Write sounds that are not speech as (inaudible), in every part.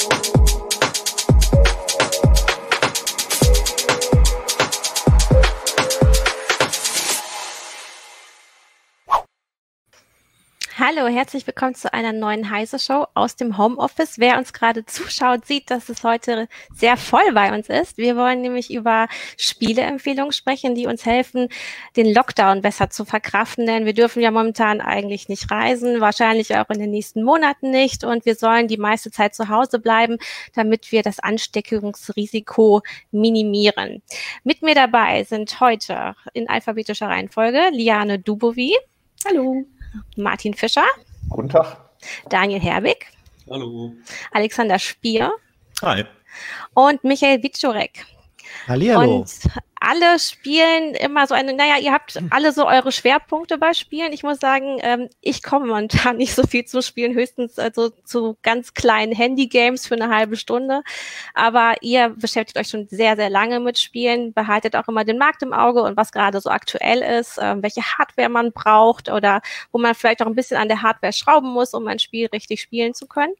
Thank you. Hallo, herzlich willkommen zu einer neuen Heise Show aus dem Homeoffice. Wer uns gerade zuschaut, sieht, dass es heute sehr voll bei uns ist. Wir wollen nämlich über Spieleempfehlungen sprechen, die uns helfen, den Lockdown besser zu verkraften, denn wir dürfen ja momentan eigentlich nicht reisen, wahrscheinlich auch in den nächsten Monaten nicht und wir sollen die meiste Zeit zu Hause bleiben, damit wir das Ansteckungsrisiko minimieren. Mit mir dabei sind heute in alphabetischer Reihenfolge Liane Dubovi. Hallo. Martin Fischer. Guten Tag. Daniel Herbig. Hallo. Alexander Spier. Hi. Und Michael Wiczorek. Hallihallo. Und alle spielen immer so eine, naja, ihr habt alle so eure Schwerpunkte bei Spielen. Ich muss sagen, ähm, ich komme momentan (laughs) nicht so viel zu spielen, höchstens also zu ganz kleinen Handy-Games für eine halbe Stunde. Aber ihr beschäftigt euch schon sehr, sehr lange mit Spielen, behaltet auch immer den Markt im Auge und was gerade so aktuell ist, ähm, welche Hardware man braucht oder wo man vielleicht auch ein bisschen an der Hardware schrauben muss, um ein Spiel richtig spielen zu können.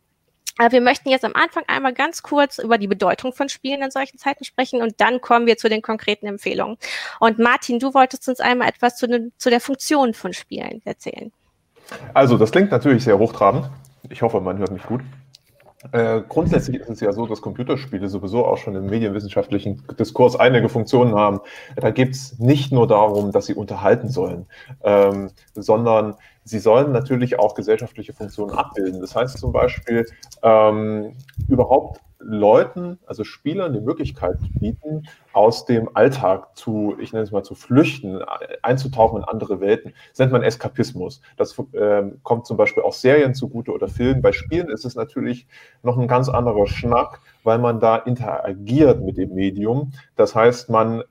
Wir möchten jetzt am Anfang einmal ganz kurz über die Bedeutung von Spielen in solchen Zeiten sprechen und dann kommen wir zu den konkreten Empfehlungen. Und Martin, du wolltest uns einmal etwas zu, den, zu der Funktion von Spielen erzählen. Also, das klingt natürlich sehr hochtrabend. Ich hoffe, man hört mich gut. Äh, grundsätzlich ist es ja so, dass Computerspiele sowieso auch schon im medienwissenschaftlichen Diskurs einige Funktionen haben. Da geht es nicht nur darum, dass sie unterhalten sollen, ähm, sondern sie sollen natürlich auch gesellschaftliche Funktionen abbilden. Das heißt zum Beispiel, ähm, überhaupt Leuten, also Spielern, die Möglichkeit bieten, aus dem Alltag zu, ich nenne es mal, zu flüchten, einzutauchen in andere Welten. Das nennt man Eskapismus. Das äh, kommt zum Beispiel auch Serien zugute oder Filmen. Bei Spielen ist es natürlich noch ein ganz anderer Schnack, weil man da interagiert mit dem Medium. Das heißt, man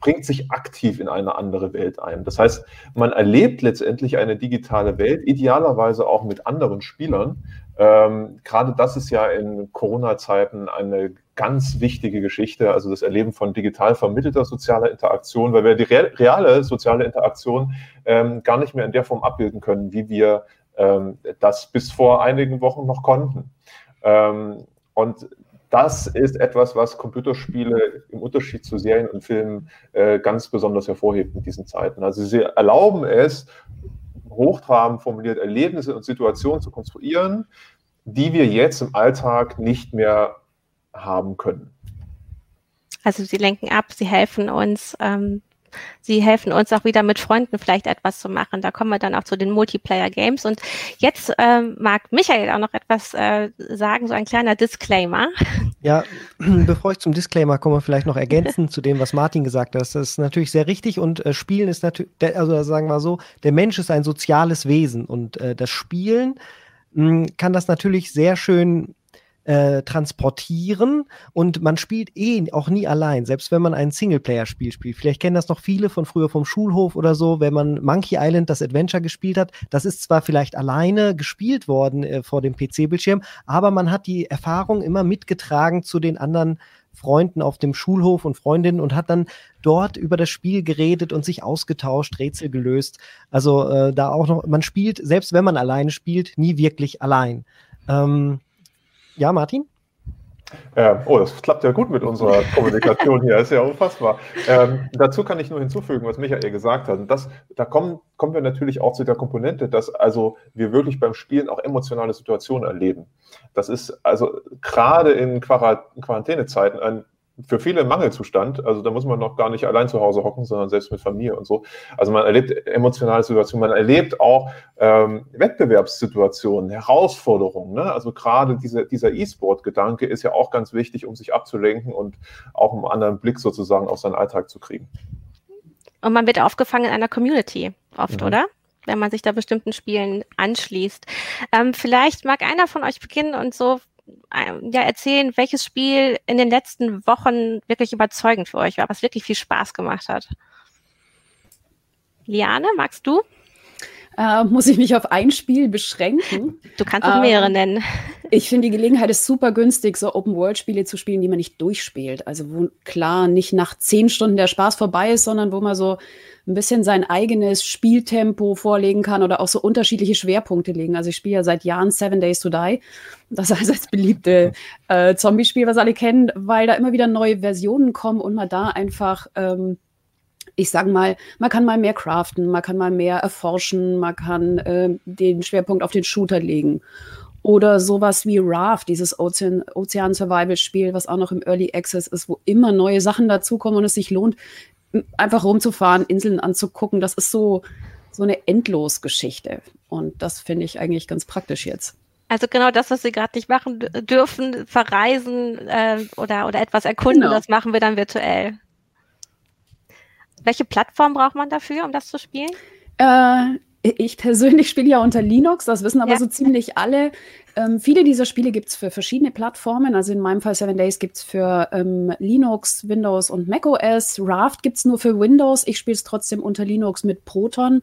bringt sich aktiv in eine andere Welt ein. Das heißt, man erlebt letztendlich eine digitale Welt, idealerweise auch mit anderen Spielern. Ähm, gerade das ist ja in Corona-Zeiten eine ganz wichtige Geschichte, also das Erleben von digital vermittelter sozialer Interaktion, weil wir die reale soziale Interaktion ähm, gar nicht mehr in der Form abbilden können, wie wir ähm, das bis vor einigen Wochen noch konnten. Ähm, und das ist etwas, was Computerspiele im Unterschied zu Serien und Filmen äh, ganz besonders hervorhebt in diesen Zeiten. Also sie erlauben es, hochtrabend formuliert Erlebnisse und Situationen zu konstruieren, die wir jetzt im Alltag nicht mehr haben können. Also sie lenken ab, sie helfen uns, ähm, Sie helfen uns auch wieder mit Freunden vielleicht etwas zu machen. Da kommen wir dann auch zu den Multiplayer-Games. Und jetzt ähm, mag Michael auch noch etwas äh, sagen, so ein kleiner Disclaimer. (laughs) Ja, (clears throat) bevor ich zum Disclaimer komme, vielleicht noch ergänzen zu dem, was Martin gesagt hat. Das ist natürlich sehr richtig und äh, Spielen ist natürlich, also sagen wir so, der Mensch ist ein soziales Wesen und äh, das Spielen hm, kann das natürlich sehr schön äh, transportieren und man spielt eh auch nie allein, selbst wenn man ein Singleplayer-Spiel spielt. Vielleicht kennen das noch viele von früher vom Schulhof oder so, wenn man Monkey Island das Adventure gespielt hat. Das ist zwar vielleicht alleine gespielt worden äh, vor dem PC-Bildschirm, aber man hat die Erfahrung immer mitgetragen zu den anderen Freunden auf dem Schulhof und Freundinnen und hat dann dort über das Spiel geredet und sich ausgetauscht, Rätsel gelöst. Also äh, da auch noch, man spielt, selbst wenn man alleine spielt, nie wirklich allein. Ähm, ja, Martin? Äh, oh, das klappt ja gut mit unserer Kommunikation hier, ist ja unfassbar. Ähm, dazu kann ich nur hinzufügen, was Michael gesagt hat. Und das, da kommen, kommen wir natürlich auch zu der Komponente, dass also wir wirklich beim Spielen auch emotionale Situationen erleben. Das ist also gerade in Quarantänezeiten ein für viele Mangelzustand. Also da muss man noch gar nicht allein zu Hause hocken, sondern selbst mit Familie und so. Also man erlebt emotionale Situationen, man erlebt auch ähm, Wettbewerbssituationen, Herausforderungen. Ne? Also gerade diese, dieser E-Sport-Gedanke ist ja auch ganz wichtig, um sich abzulenken und auch einen anderen Blick sozusagen auf seinen Alltag zu kriegen. Und man wird aufgefangen in einer Community oft, mhm. oder? wenn man sich da bestimmten Spielen anschließt. Ähm, vielleicht mag einer von euch beginnen und so ja, erzählen, welches Spiel in den letzten Wochen wirklich überzeugend für euch war, was wirklich viel Spaß gemacht hat. Liane, magst du? Äh, muss ich mich auf ein Spiel beschränken. Du kannst auch mehrere ähm, nennen. Ich finde, die Gelegenheit ist super günstig, so Open-World-Spiele zu spielen, die man nicht durchspielt. Also wo klar nicht nach zehn Stunden der Spaß vorbei ist, sondern wo man so ein bisschen sein eigenes Spieltempo vorlegen kann oder auch so unterschiedliche Schwerpunkte legen. Also ich spiele ja seit Jahren Seven Days to Die. Das heißt, das beliebte äh, Zombie-Spiel, was alle kennen, weil da immer wieder neue Versionen kommen und man da einfach ähm, ich sage mal, man kann mal mehr craften, man kann mal mehr erforschen, man kann äh, den Schwerpunkt auf den Shooter legen. Oder sowas wie Raft, dieses Ozean, Ozean Survival Spiel, was auch noch im Early Access ist, wo immer neue Sachen dazukommen und es sich lohnt, einfach rumzufahren, Inseln anzugucken. Das ist so, so eine Endlosgeschichte. Und das finde ich eigentlich ganz praktisch jetzt. Also genau das, was wir gerade nicht machen dürfen, verreisen äh, oder, oder etwas erkunden, genau. das machen wir dann virtuell. Welche Plattform braucht man dafür, um das zu spielen? Äh, ich persönlich (laughs) spiele ja unter Linux, das wissen aber ja. so ziemlich alle. Ähm, viele dieser Spiele gibt es für verschiedene Plattformen. Also in meinem Fall Seven Days gibt es für ähm, Linux, Windows und macOS. Raft gibt es nur für Windows. Ich spiele es trotzdem unter Linux mit Proton.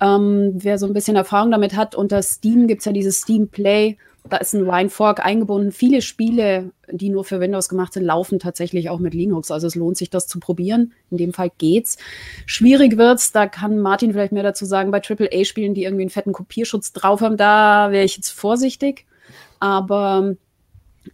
Ähm, wer so ein bisschen Erfahrung damit hat, unter Steam gibt es ja dieses Steam Play da ist ein Wine Fork eingebunden. Viele Spiele, die nur für Windows gemacht sind, laufen tatsächlich auch mit Linux. Also es lohnt sich, das zu probieren. In dem Fall geht's. Schwierig wird's, da kann Martin vielleicht mehr dazu sagen, bei AAA-Spielen, die irgendwie einen fetten Kopierschutz drauf haben, da wäre ich jetzt vorsichtig. Aber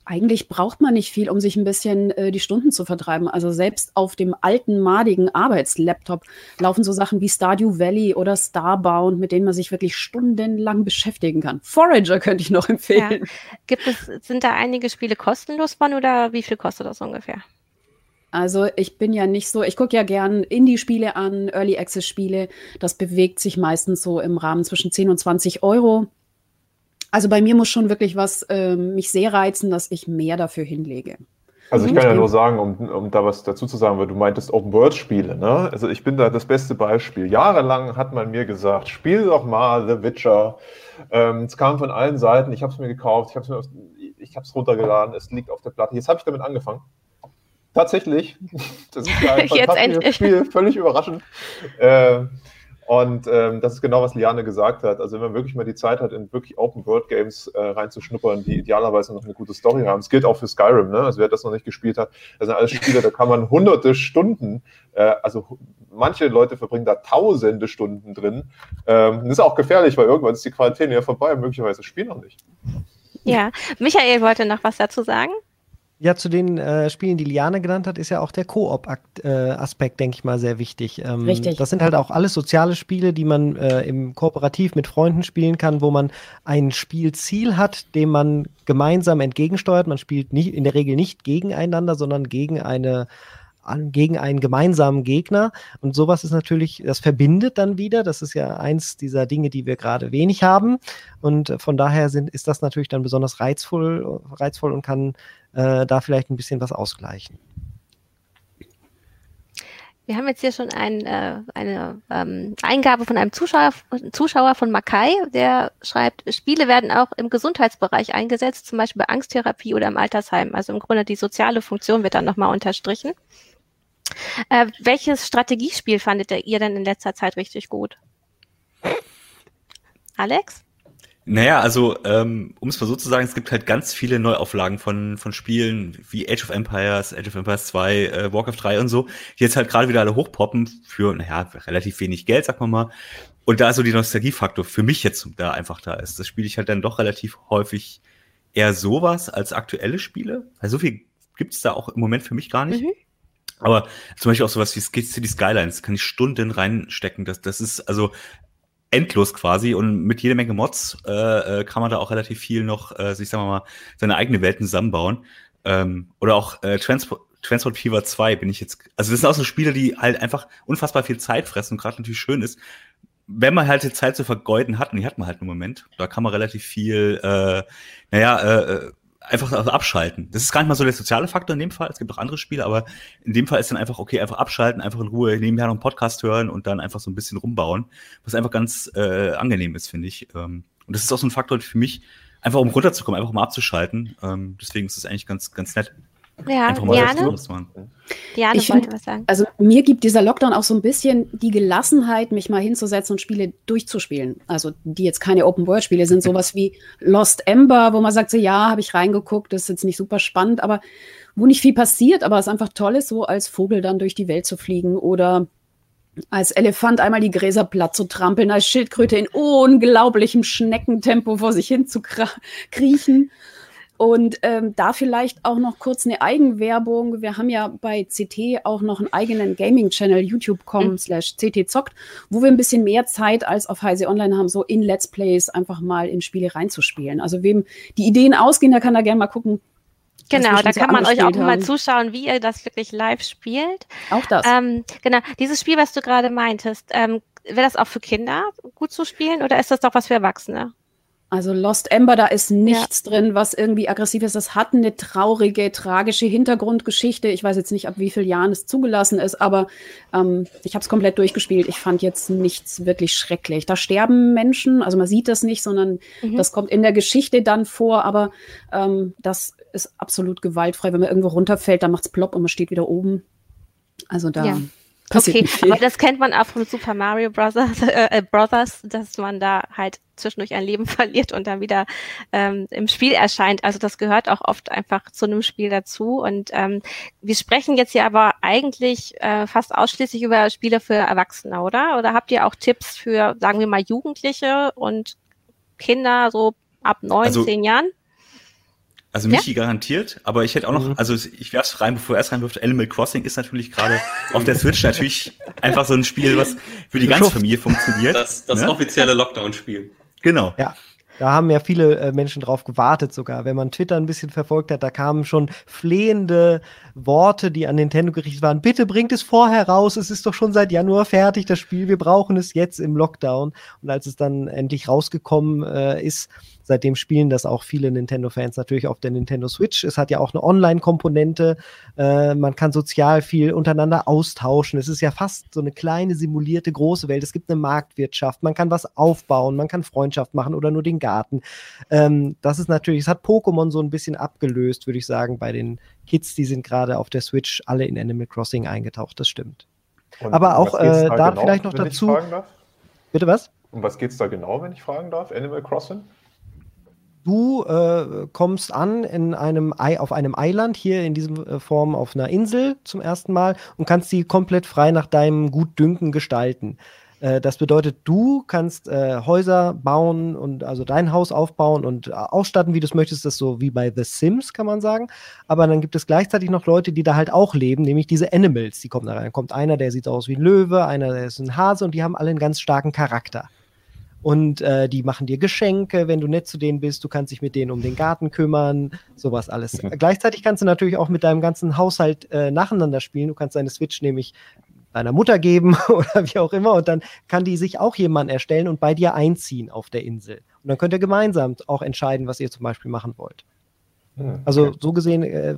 eigentlich braucht man nicht viel, um sich ein bisschen äh, die Stunden zu vertreiben. Also selbst auf dem alten, madigen Arbeitslaptop laufen so Sachen wie Stardew Valley oder Starbound, mit denen man sich wirklich stundenlang beschäftigen kann. Forager könnte ich noch empfehlen. Ja. Gibt es, sind da einige Spiele kostenlos von oder wie viel kostet das ungefähr? Also ich bin ja nicht so, ich gucke ja gern Indie-Spiele an, Early Access-Spiele. Das bewegt sich meistens so im Rahmen zwischen 10 und 20 Euro. Also bei mir muss schon wirklich was äh, mich sehr reizen, dass ich mehr dafür hinlege. Also ich kann ja nur sagen, um, um da was dazu zu sagen, weil du meintest Open-World-Spiele, ne? Also ich bin da das beste Beispiel. Jahrelang hat man mir gesagt, spiel doch mal The Witcher. Ähm, es kam von allen Seiten, ich habe es mir gekauft, ich habe es runtergeladen, es liegt auf der Platte. Jetzt habe ich damit angefangen. Tatsächlich. (laughs) Das ist ja (laughs) ein fantastisches Spiel, völlig überraschend. Äh, und ähm, das ist genau, was Liane gesagt hat. Also wenn man wirklich mal die Zeit hat, in wirklich Open-World-Games äh, reinzuschnuppern, die idealerweise noch eine gute Story haben. Es gilt auch für Skyrim, ne? Also wer das noch nicht gespielt hat, das sind alles (laughs) Spiele, da kann man hunderte Stunden, äh, also manche Leute verbringen da tausende Stunden drin. Ähm, das ist auch gefährlich, weil irgendwann ist die Quarantäne ja vorbei und möglicherweise das Spiel noch nicht. Ja, Michael wollte noch was dazu sagen. Ja, zu den äh, Spielen, die Liane genannt hat, ist ja auch der Koop-Aspekt, äh, denke ich mal, sehr wichtig. Ähm, Richtig. Das sind halt auch alles soziale Spiele, die man äh, im Kooperativ mit Freunden spielen kann, wo man ein Spielziel hat, dem man gemeinsam entgegensteuert. Man spielt nicht, in der Regel nicht gegeneinander, sondern gegen eine gegen einen gemeinsamen Gegner. Und sowas ist natürlich, das verbindet dann wieder. Das ist ja eins dieser Dinge, die wir gerade wenig haben. Und von daher sind, ist das natürlich dann besonders reizvoll, reizvoll und kann äh, da vielleicht ein bisschen was ausgleichen. Wir haben jetzt hier schon ein, äh, eine ähm, Eingabe von einem Zuschauer, Zuschauer von Makai, der schreibt, Spiele werden auch im Gesundheitsbereich eingesetzt, zum Beispiel bei Angsttherapie oder im Altersheim. Also im Grunde die soziale Funktion wird dann nochmal unterstrichen. Äh, welches Strategiespiel fandet ihr denn in letzter Zeit richtig gut? Alex? Naja, also ähm, um es mal so zu sagen, es gibt halt ganz viele Neuauflagen von, von Spielen wie Age of Empires, Age of Empires 2, äh, Warcraft 3 und so, die jetzt halt gerade wieder alle hochpoppen für, naja, relativ wenig Geld, sag mal mal. Und da so die Nostalgiefaktor für mich jetzt da einfach da ist. Das spiele ich halt dann doch relativ häufig eher sowas als aktuelle Spiele. Weil so viel gibt's da auch im Moment für mich gar nicht. Mhm. Aber zum Beispiel auch sowas wie City Skylines kann ich Stunden reinstecken. Das, das ist also endlos quasi und mit jeder Menge Mods äh, äh, kann man da auch relativ viel noch, äh, ich sag mal, seine eigene Welten zusammenbauen. Ähm, oder auch äh, Transport, Transport Fever 2 bin ich jetzt, also das sind auch so Spiele, die halt einfach unfassbar viel Zeit fressen und gerade natürlich schön ist, wenn man halt die Zeit zu vergeuden hat, und die hat man halt im Moment, da kann man relativ viel, äh, naja, äh, einfach abschalten. Das ist gar nicht mal so der soziale Faktor in dem Fall. Es gibt auch andere Spiele, aber in dem Fall ist dann einfach, okay, einfach abschalten, einfach in Ruhe nebenher noch einen Podcast hören und dann einfach so ein bisschen rumbauen, was einfach ganz äh, angenehm ist, finde ich. Ähm, und das ist auch so ein Faktor für mich, einfach um runterzukommen, einfach um abzuschalten. Ähm, deswegen ist es eigentlich ganz, ganz nett. Ja, Einfach mal Diane? Diane Ich wollte find- was sagen. Also mir gibt dieser Lockdown auch so ein bisschen die Gelassenheit, mich mal hinzusetzen und Spiele durchzuspielen. Also die jetzt keine Open-World-Spiele sind, sowas wie Lost Ember, wo man sagt, so ja, habe ich reingeguckt, das ist jetzt nicht super spannend, aber wo nicht viel passiert, aber es einfach toll ist, so als Vogel dann durch die Welt zu fliegen oder als Elefant einmal die Gräser platt zu trampeln, als Schildkröte in unglaublichem Schneckentempo vor sich hin zu kriechen. Und ähm, da vielleicht auch noch kurz eine Eigenwerbung. Wir haben ja bei CT auch noch einen eigenen Gaming-Channel, youtube.com slash CT zockt, wo wir ein bisschen mehr Zeit als auf Heise Online haben, so in Let's Plays einfach mal in Spiele reinzuspielen. Also wem die Ideen ausgehen, der kann da gerne mal gucken. Genau, da so kann man euch auch angespielt mal haben. zuschauen, wie ihr das wirklich live spielt. Auch das. Ähm, genau, dieses Spiel, was du gerade meintest, ähm, wäre das auch für Kinder gut zu spielen oder ist das doch was für Erwachsene? Also Lost Ember, da ist nichts drin, was irgendwie aggressiv ist. Das hat eine traurige, tragische Hintergrundgeschichte. Ich weiß jetzt nicht, ab wie vielen Jahren es zugelassen ist, aber ähm, ich habe es komplett durchgespielt. Ich fand jetzt nichts wirklich schrecklich. Da sterben Menschen, also man sieht das nicht, sondern Mhm. das kommt in der Geschichte dann vor, aber ähm, das ist absolut gewaltfrei. Wenn man irgendwo runterfällt, dann macht's plopp und man steht wieder oben. Also da Ja. Passiert Okay, nicht viel. aber das kennt man auch von Super Mario Brothers, äh, (laughs) äh, Brothers, dass man da halt zwischendurch ein Leben (laughs) verliert und dann wieder ähm, im Spiel erscheint. Also das gehört auch oft einfach zu einem Spiel dazu. Und ähm, wir sprechen jetzt hier aber eigentlich äh, fast ausschließlich über Spiele für Erwachsene, oder? Oder habt ihr auch Tipps für, sagen wir mal, Jugendliche und Kinder so ab neun, Also- zehn Jahren? Also Ja? Michi garantiert, aber ich hätte auch noch, Mhm. also ich werf's rein, bevor er es reinwirft, Animal Crossing ist natürlich gerade (laughs) auf der Switch natürlich einfach so ein Spiel, was für die ganze. Familie funktioniert. Das, das ne? offizielle Lockdown-Spiel. Genau. Ja. Da haben ja viele äh, Menschen drauf gewartet sogar. Wenn man Twitter ein bisschen verfolgt hat, da kamen schon flehende Worte, die an Nintendo gerichtet waren. Bitte bringt es vorher raus. Es ist doch schon seit Januar fertig, das Spiel. Wir brauchen es jetzt im Lockdown. Und als es dann endlich rausgekommen äh, ist, seitdem spielen das auch viele Nintendo-Fans natürlich auf der Nintendo Switch. Es hat ja auch eine Online-Komponente. Äh, man kann sozial viel untereinander austauschen. Es ist ja fast so eine kleine simulierte große Welt. Es gibt eine Marktwirtschaft. Man kann was aufbauen. Man kann Freundschaft machen oder nur den Garten. Ähm, das ist natürlich, es hat Pokémon so ein bisschen abgelöst, würde ich sagen, bei den Kids, die sind gerade auf der Switch alle in Animal Crossing eingetaucht. Das stimmt. Und Aber auch, äh, da vielleicht noch dazu-? Bitte was? Um was geht's da genau, wenn ich fragen darf? Animal Crossing? Du äh, kommst an in einem Ei, auf einem Eiland, hier in diesem äh, Form auf einer Insel zum ersten Mal und kannst sie komplett frei nach deinem Gutdünken gestalten. Äh, das bedeutet, du kannst äh, Häuser bauen und also dein Haus aufbauen und ausstatten, wie du es möchtest. Das ist so wie bei The Sims, kann man sagen. Aber dann gibt es gleichzeitig noch Leute, die da halt auch leben, nämlich diese Animals, die kommen da rein. Da kommt einer, der sieht aus wie ein Löwe, einer, der ist ein Hase und die haben alle einen ganz starken Charakter. Und äh, die machen dir Geschenke, wenn du nett zu denen bist. Du kannst dich mit denen um den Garten kümmern, sowas alles. Mhm. Gleichzeitig kannst du natürlich auch mit deinem ganzen Haushalt äh, nacheinander spielen. Du kannst deine Switch nämlich deiner Mutter geben (laughs) oder wie auch immer und dann kann die sich auch jemand erstellen und bei dir einziehen auf der Insel. Und dann könnt ihr gemeinsam auch entscheiden, was ihr zum Beispiel machen wollt. Hm, Also okay. so gesehen äh,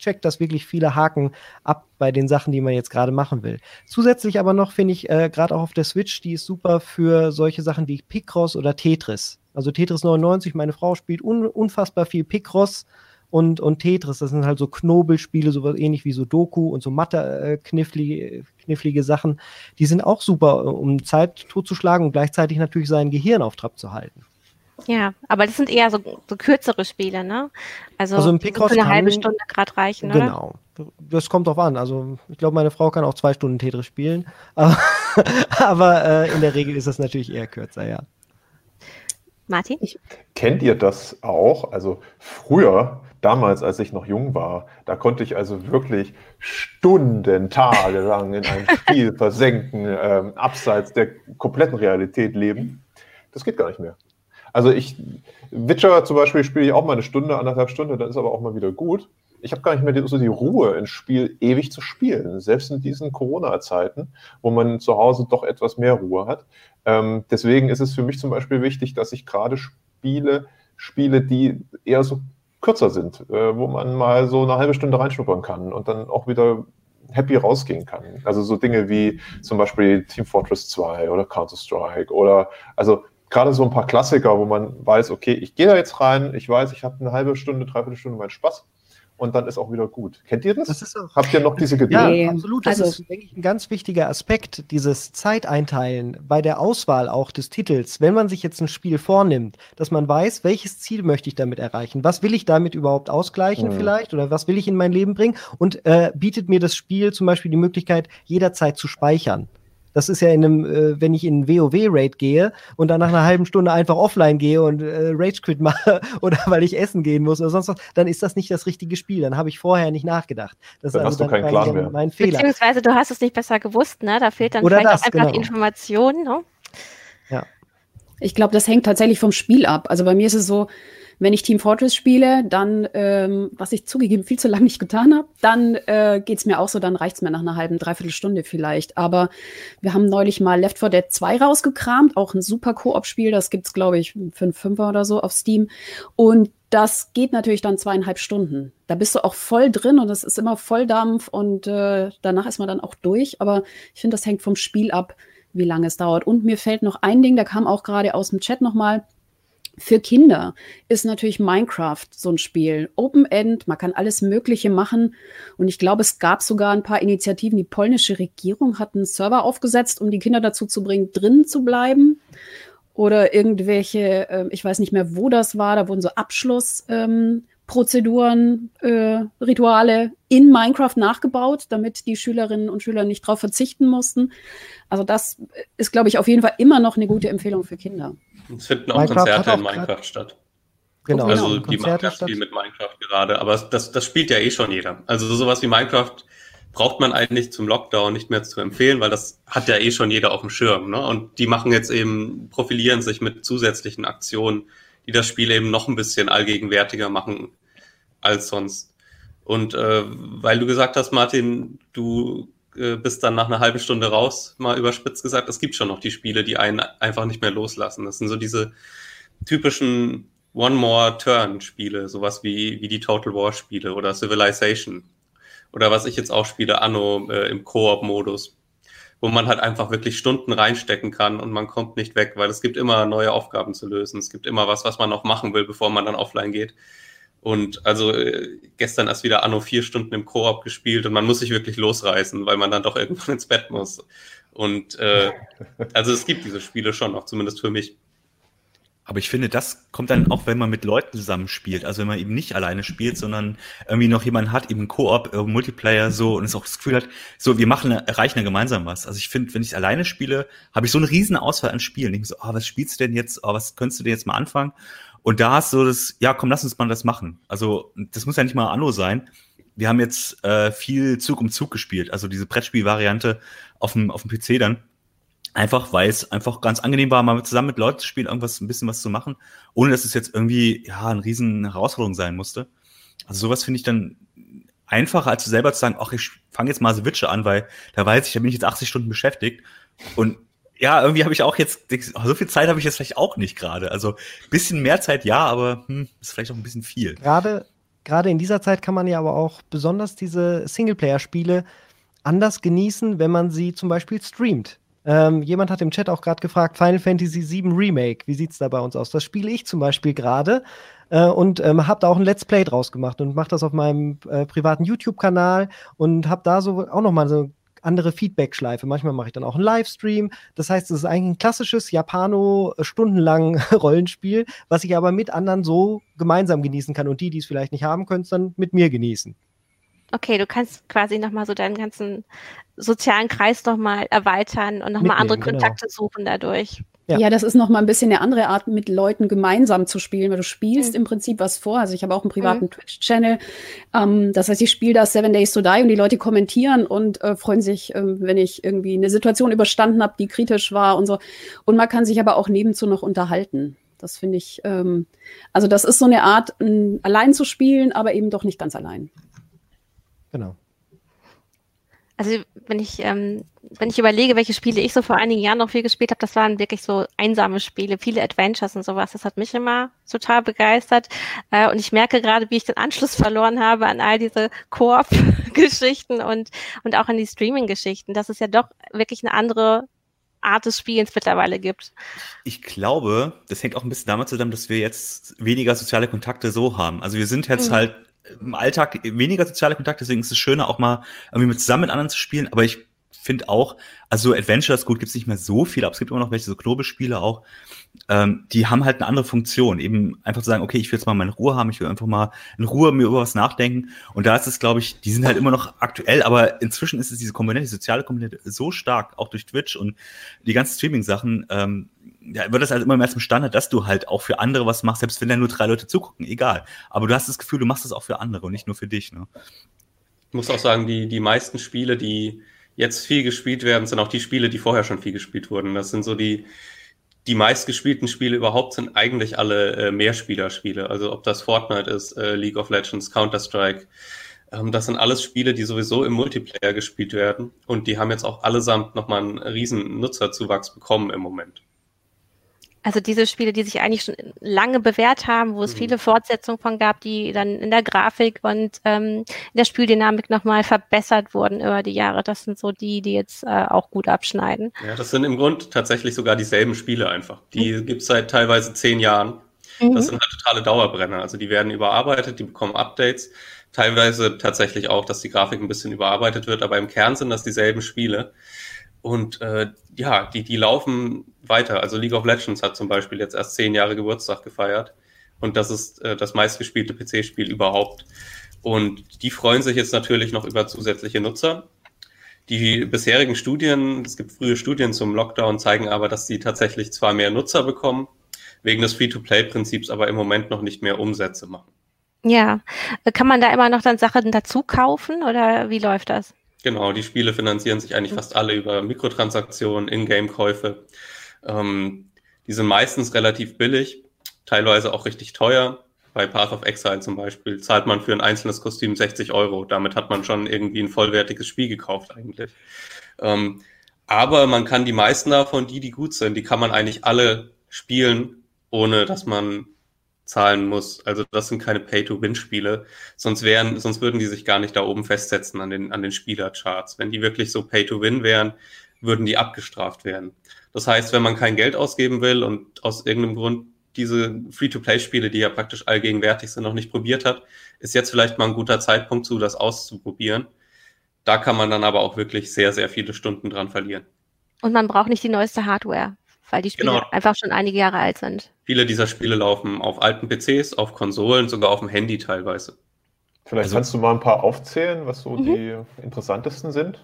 checkt das wirklich viele Haken ab bei den Sachen, die man jetzt gerade machen will. Zusätzlich aber noch finde ich äh, gerade auch auf der Switch, die ist super für solche Sachen wie Picross oder Tetris. Also Tetris 99, meine Frau spielt un unfassbar viel Picross und, und Tetris. Das sind halt so Knobelspiele, so ähnlich wie so Doku und so Mathe äh, knifflige, knifflige Sachen. Die sind auch super, äh, um Zeit totzuschlagen und gleichzeitig natürlich sein Gehirn auf Trab zu halten. Ja, aber das sind eher so, so kürzere Spiele, ne? Also, Also die so eine halbe Stunde gerade reichen, oder? Genau. Das kommt drauf an. Also ich glaube, meine Frau kann auch zwei Stunden Tetris spielen. (laughs) Aber, aber äh, in der Regel ist das natürlich eher kürzer, ja. Martin? Kennt ihr das auch? Also früher, damals, als ich noch jung war, da konnte ich also wirklich Stunden, Tage lang in einem (laughs) Spiel versenken, ähm, abseits der kompletten Realität leben. Das geht gar nicht mehr. Also ich, Witcher zum Beispiel spiele ich auch mal eine Stunde, anderthalb Stunden, dann ist aber auch mal wieder gut. Ich habe gar nicht mehr die, so die Ruhe, ein Spiel ewig zu spielen, selbst in diesen Corona-Zeiten, wo man zu Hause doch etwas mehr Ruhe hat. Ähm, deswegen ist es für mich zum Beispiel wichtig, dass ich gerade Spiele spiele, die eher so kürzer sind, äh, wo man mal so eine halbe Stunde reinschnuppern kann und dann auch wieder happy rausgehen kann. Also so Dinge wie zum Beispiel Team Fortress 2 oder Counter-Strike oder also gerade so ein paar Klassiker, wo man weiß, okay, ich gehe da jetzt rein, ich weiß, ich habe eine halbe Stunde, dreiviertel Stunde meinen Spaß und dann ist auch wieder gut. Kennt ihr das? Das ist auch- Habt ihr noch diese Geduld? Ja, absolut. Das also- ist, denke ich, ein ganz wichtiger Aspekt, dieses Zeiteinteilen bei der Auswahl auch des Titels. Wenn man sich jetzt ein Spiel vornimmt, dass man weiß, welches Ziel möchte ich damit erreichen? Was will ich damit überhaupt ausgleichen Mhm. vielleicht? Oder was will ich in mein Leben bringen? Und äh, bietet mir das Spiel zum Beispiel die Möglichkeit, jederzeit zu speichern. Das ist ja in einem, äh, wenn ich in WoW-Raid gehe und dann nach einer halben Stunde einfach offline gehe und äh, Rage-Quit (laughs) mache oder weil ich essen gehen muss oder sonst was, dann ist das nicht das richtige Spiel. Dann habe ich vorher nicht nachgedacht. Das Dann ist hast du keinen mein, Clan mehr. mein Fehler. Beziehungsweise du hast es nicht besser gewusst, ne? Da fehlt dann Oder vielleicht das, auch einfach genau. Information, ne? Ich glaube, das hängt tatsächlich vom Spiel ab. Also bei mir ist es so, wenn ich Team Fortress spiele, dann, ähm, was ich zugegeben viel zu lange nicht getan habe, dann äh, geht's mir auch so, dann reicht's mir nach einer halben, dreiviertel Stunde vielleicht. Aber wir haben neulich mal Left 4 Dead 2 rausgekramt, auch ein super Koop-Spiel, das gibt's glaube ich, fünf, fünfer oder so auf Steam. Und das geht natürlich dann zweieinhalb Stunden. Da bist du auch voll drin und es ist immer Volldampf und äh, danach ist man dann auch durch. Aber ich finde, das hängt vom Spiel ab, wie lange es dauert. Und mir fällt noch ein Ding, da kam auch gerade aus dem Chat nochmal. Für Kinder ist natürlich Minecraft so ein Spiel. Open End, man kann alles Mögliche machen. Und ich glaube, es gab sogar ein paar Initiativen. Die polnische Regierung hat einen Server aufgesetzt, um die Kinder dazu zu bringen, drin zu bleiben. Oder irgendwelche, äh, ich weiß nicht mehr, wo das war, da wurden so Abschlussprozeduren, ähm, Prozeduren, äh, Rituale in Minecraft nachgebaut, damit die Schülerinnen und Schüler nicht darauf verzichten mussten. Also das ist, glaube ich, auf jeden Fall immer noch eine gute Empfehlung für Kinder. Es finden auch Minecraft Konzerte in auch grad- Minecraft statt. Genau, Also Genau, die machen Konzerte ganz viel mit Minecraft gerade, aber das, das spielt ja eh schon jeder. Also sowas wie Minecraft braucht man eigentlich zum Lockdown nicht mehr zu empfehlen, weil das hat ja eh schon jeder auf dem Schirm. Ne? Und die machen jetzt eben, profilieren sich mit zusätzlichen Aktionen, die das Spiel eben noch ein bisschen allgegenwärtiger machen als sonst. Und äh, weil du gesagt hast, Martin, du äh, bist dann nach einer halben Stunde raus, mal überspitzt gesagt, es gibt schon noch die Spiele, die einen einfach nicht mehr loslassen. Das sind so diese typischen One More Turn Spiele, sowas wie, wie die Total War Spiele oder Civilization. Oder was ich jetzt auch spiele, Anno äh, im Koop-Modus, wo man halt einfach wirklich Stunden reinstecken kann und man kommt nicht weg, weil es gibt immer neue Aufgaben zu lösen. Es gibt immer was, was man noch machen will, bevor man dann offline geht. Und also äh, gestern erst wieder Anno vier Stunden im Koop gespielt und man muss sich wirklich losreißen, weil man dann doch (laughs) irgendwann ins Bett muss. Und äh, (laughs) also es gibt diese Spiele schon noch, zumindest für mich. Aber ich finde, das kommt dann auch, wenn man mit Leuten zusammenspielt. Also wenn man eben nicht alleine spielt, sondern irgendwie noch jemanden hat, eben Koop, äh, Multiplayer so und es auch das Gefühl hat, so wir machen, erreichen ja gemeinsam was. Also ich finde, wenn ich alleine spiele, habe ich so eine riesen Auswahl an Spielen. Ich denke so, oh, was spielst du denn jetzt? Oh, was könntest du denn jetzt mal anfangen? Und da hast du das, ja, komm, lass uns mal das machen. Also das muss ja nicht mal Anno sein. Wir haben jetzt äh, viel Zug um Zug gespielt, also diese Brettspielvariante auf dem, auf dem PC dann. Einfach, weil es einfach ganz angenehm war, mal zusammen mit Leuten zu spielen, irgendwas, ein bisschen was zu machen, ohne dass es jetzt irgendwie, ja, eine riesen Herausforderung sein musste. Also sowas finde ich dann einfacher, als selber zu sagen, ach, ich fange jetzt mal The Witcher an, weil da weiß ich, da bin ich jetzt 80 Stunden beschäftigt. Und ja, irgendwie habe ich auch jetzt, so viel Zeit habe ich jetzt vielleicht auch nicht gerade. Also bisschen mehr Zeit ja, aber hm, ist vielleicht auch ein bisschen viel. Gerade, gerade in dieser Zeit kann man ja aber auch besonders diese Singleplayer-Spiele anders genießen, wenn man sie zum Beispiel streamt. Ähm, jemand hat im Chat auch gerade gefragt, Final Fantasy VII Remake, wie sieht's da bei uns aus? Das spiele ich zum Beispiel gerade äh, und ähm, habe da auch ein Let's Play draus gemacht und mache das auf meinem äh, privaten YouTube-Kanal und habe da so auch noch mal so andere Feedback-Schleife. Manchmal mache ich dann auch einen Livestream. Das heißt, es ist eigentlich ein klassisches Japano äh, stundenlang (laughs) Rollenspiel, was ich aber mit anderen so gemeinsam genießen kann und die, die es vielleicht nicht haben können, es dann mit mir genießen. Okay, du kannst quasi nochmal so deinen ganzen sozialen Kreis nochmal erweitern und nochmal andere genau. Kontakte suchen dadurch. Ja. Ja. das ist noch mal ein bisschen eine andere Art, mit Leuten gemeinsam zu spielen, weil du spielst Mhm. im Prinzip was vor. Also ich habe auch einen privaten Twitch-Channel. Ähm, das heißt, ich spiele da Seven Days to Die und die Leute kommentieren und äh, freuen sich, ähm, wenn ich irgendwie eine Situation überstanden habe, die kritisch war und so. Und man kann sich aber auch nebenzu noch unterhalten. Das finde ich, ähm, also das ist so eine Art, m, allein zu spielen, aber eben doch nicht ganz allein. Genau. Also wenn ich, ähm, wenn ich überlege, welche Spiele ich so vor einigen Jahren noch viel gespielt habe, das waren wirklich so einsame Spiele, viele Adventures und sowas. Das hat mich immer total begeistert. Äh, und ich merke gerade, wie ich den Anschluss verloren habe an all diese Koop-Geschichten und, und auch an die Streaming-Geschichten, dass es ja doch wirklich eine andere Art des Spielens mittlerweile gibt. Ich glaube, das hängt auch ein bisschen damit zusammen, dass wir jetzt weniger soziale Kontakte so haben. Also wir sind jetzt Mhm. halt im Alltag weniger soziale Kontakte, deswegen ist es schöner, auch mal irgendwie mit zusammen mit anderen zu spielen. Aber ich finde auch, also Adventures, gut, gibt's nicht mehr so viele, aber es gibt immer noch welche, so Knobelspiele auch, ähm, die haben halt eine andere Funktion. Eben einfach zu sagen, okay, ich will jetzt mal meine Ruhe haben, ich will einfach mal in Ruhe mir über was nachdenken. Und da ist es, glaube ich, die sind halt immer noch aktuell, aber inzwischen ist es diese Komponente, die soziale Komponente so stark, auch durch Twitch und die ganzen Streaming-Sachen, ähm, ja, wird das halt immer mehr zum Standard, dass du halt auch für andere was machst, selbst wenn da nur drei Leute zugucken, egal. Aber du hast das Gefühl, du machst das auch für andere und nicht nur für dich. Ne? Ich muss auch sagen, die, die meisten Spiele, die jetzt viel gespielt werden, sind auch die Spiele, die vorher schon viel gespielt wurden. Das sind so die, die meistgespielten Spiele überhaupt sind eigentlich alle äh, Mehrspielerspiele. Also ob das Fortnite ist, äh, League of Legends, Counter-Strike. Ähm, das sind alles Spiele, die sowieso im Multiplayer gespielt werden. Und die haben jetzt auch allesamt nochmal einen riesen Nutzerzuwachs bekommen im Moment. Also diese Spiele, die sich eigentlich schon lange bewährt haben, wo es mhm. viele Fortsetzungen von gab, die dann in der Grafik und ähm, in der Spieldynamik nochmal verbessert wurden über die Jahre. Das sind so die, die jetzt äh, auch gut abschneiden. Ja, das sind im Grund tatsächlich sogar dieselben Spiele einfach. Die mhm. gibt es seit teilweise zehn Jahren. Mhm. Das sind halt totale Dauerbrenner. Also die werden überarbeitet, die bekommen Updates. Teilweise tatsächlich auch, dass die Grafik ein bisschen überarbeitet wird, aber im Kern sind das dieselben Spiele. Und äh, ja, die, die laufen weiter. Also League of Legends hat zum Beispiel jetzt erst zehn Jahre Geburtstag gefeiert. Und das ist äh, das meistgespielte PC-Spiel überhaupt. Und die freuen sich jetzt natürlich noch über zusätzliche Nutzer. Die bisherigen Studien, es gibt frühe Studien zum Lockdown, zeigen aber, dass sie tatsächlich zwar mehr Nutzer bekommen, wegen des Free-to-Play-Prinzips aber im Moment noch nicht mehr Umsätze machen. Ja, kann man da immer noch dann Sachen dazu kaufen oder wie läuft das? Genau, die Spiele finanzieren sich eigentlich fast alle über Mikrotransaktionen, Ingame-Käufe. Ähm, die sind meistens relativ billig, teilweise auch richtig teuer. Bei Path of Exile zum Beispiel zahlt man für ein einzelnes Kostüm 60 Euro. Damit hat man schon irgendwie ein vollwertiges Spiel gekauft eigentlich. Ähm, aber man kann die meisten davon, die, die gut sind, die kann man eigentlich alle spielen, ohne dass man zahlen muss. Also das sind keine Pay-to-Win-Spiele. Sonst wären, sonst würden die sich gar nicht da oben festsetzen an den, an den Spielercharts. Wenn die wirklich so Pay-to-Win wären, würden die abgestraft werden. Das heißt, wenn man kein Geld ausgeben will und aus irgendeinem Grund diese Free-to-Play-Spiele, die ja praktisch allgegenwärtig sind, noch nicht probiert hat, ist jetzt vielleicht mal ein guter Zeitpunkt zu, das auszuprobieren. Da kann man dann aber auch wirklich sehr, sehr viele Stunden dran verlieren. Und man braucht nicht die neueste Hardware weil die Spiele genau. einfach schon einige Jahre alt sind. Viele dieser Spiele laufen auf alten PCs, auf Konsolen, sogar auf dem Handy teilweise. Vielleicht also, kannst du mal ein paar aufzählen, was so mhm. die interessantesten sind.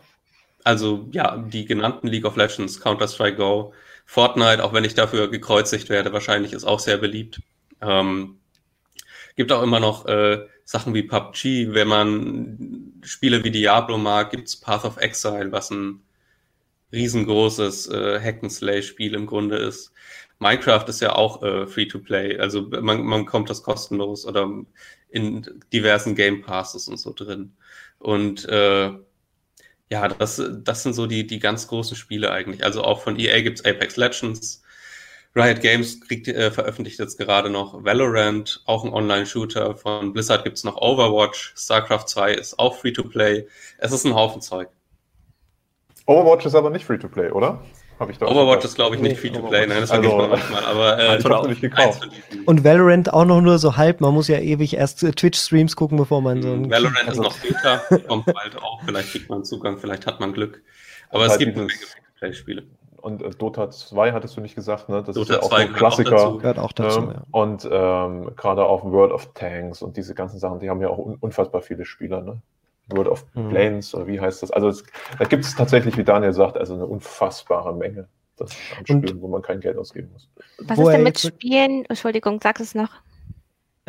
Also ja, die genannten League of Legends, Counter-Strike Go, Fortnite, auch wenn ich dafür gekreuzigt werde, wahrscheinlich ist auch sehr beliebt. Ähm, gibt auch immer noch äh, Sachen wie PUBG, wenn man Spiele wie Diablo mag, gibt's Path of Exile, was ein riesengroßes äh, Hack-and-Slay-Spiel im Grunde ist. Minecraft ist ja auch äh, Free-to-Play, also man, man kommt das kostenlos oder in diversen Game Passes und so drin. Und äh, ja, das, das sind so die, die ganz großen Spiele eigentlich. Also auch von EA gibt's Apex Legends. Riot Games kriegt, äh, veröffentlicht jetzt gerade noch Valorant, auch ein Online-Shooter. Von Blizzard gibt's noch Overwatch. StarCraft 2 ist auch Free-to-Play. Es ist ein Haufen Zeug. Overwatch ist aber nicht Free-to-Play, oder? Hab Overwatch ist, glaube ich, nicht Free-to-Play. Nein, das vergisst also, man manchmal. Aber (laughs) äh, ich habe nicht gekauft. Und Valorant auch noch nur so halb. Man muss ja ewig erst äh, Twitch-Streams gucken, bevor man so. Ein Valorant ist noch Beta, kommt bald auch. Vielleicht kriegt man Zugang, vielleicht hat man Glück. Aber es halt gibt eine Menge Free-to-Play-Spiele. Und äh, Dota 2 hattest du nicht gesagt, ne? Das Dota ist ja auch 2 ein Klassiker. Auch gehört auch dazu, ne? ja. Und ähm, gerade auf World of Tanks und diese ganzen Sachen, die haben ja auch un unfassbar viele Spieler, ne? World of mhm. Planes oder wie heißt das? Also es, da gibt es tatsächlich, wie Daniel sagt, also eine unfassbare Menge an Spielen, wo man kein Geld ausgeben muss. Was ist denn mit Spielen? Entschuldigung, sag es noch.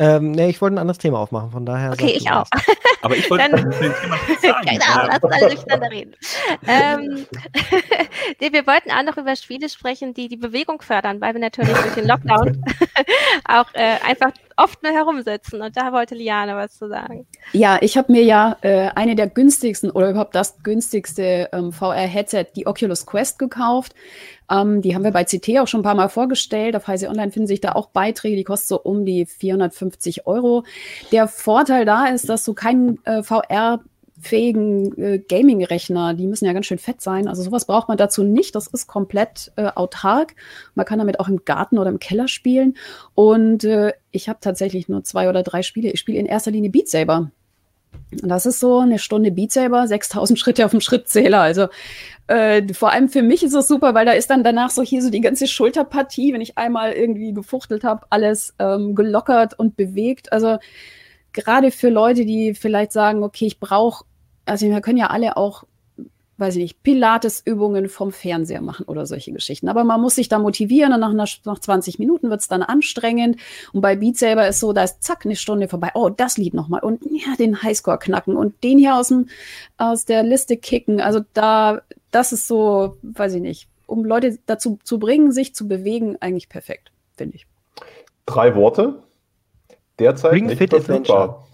Ähm, nee, ich wollte ein anderes Thema aufmachen, von daher. Okay, ich auch. (laughs) Aber ich wollte Dann, (laughs) (laughs) Genau, lass alle durcheinander reden. ähm, nee, wir wollten auch noch über Spiele sprechen, die die Bewegung fördern, weil wir natürlich durch den Lockdown auch äh, einfach oft nur herumsitzen. Und da wollte Liane was zu sagen. Ja, ich habe mir ja äh, eine der günstigsten oder überhaupt das günstigste ähm, VR-Headset, die Oculus Quest, gekauft. Ähm, die haben wir bei CT auch schon ein paar Mal vorgestellt. Auf Heise Online finden sich da auch Beiträge, die kosten so um die 450 Euro. Der Vorteil da ist, dass du keinen äh, VR fähigen äh, Gaming-Rechner, die müssen ja ganz schön fett sein. Also sowas braucht man dazu nicht. Das ist komplett äh, autark. Man kann damit auch im Garten oder im Keller spielen. Und äh, ich habe tatsächlich nur zwei oder drei Spiele. Ich spiele in erster Linie Beat Saber. Und das ist so eine Stunde Beat Saber, 6000 Schritte auf dem Schrittzähler. Also äh, vor allem für mich ist es super, weil da ist dann danach so hier so die ganze Schulterpartie, wenn ich einmal irgendwie gefuchtelt habe, alles ähm, gelockert und bewegt. Also gerade für Leute, die vielleicht sagen, okay, ich brauche, also wir können ja alle auch weiß ich nicht, Pilates-Übungen vom Fernseher machen oder solche Geschichten. Aber man muss sich da motivieren und nach, einer, nach 20 Minuten wird es dann anstrengend. Und bei Beat Saber ist so, da ist zack, eine Stunde vorbei. Oh, das Lied nochmal. Und ja, den Highscore knacken und den hier aus, dem, aus der Liste kicken. Also da, das ist so, weiß ich nicht, um Leute dazu zu bringen, sich zu bewegen, eigentlich perfekt, finde ich. Drei Worte. Derzeit Ring nicht Fit verfügbar. Adventure.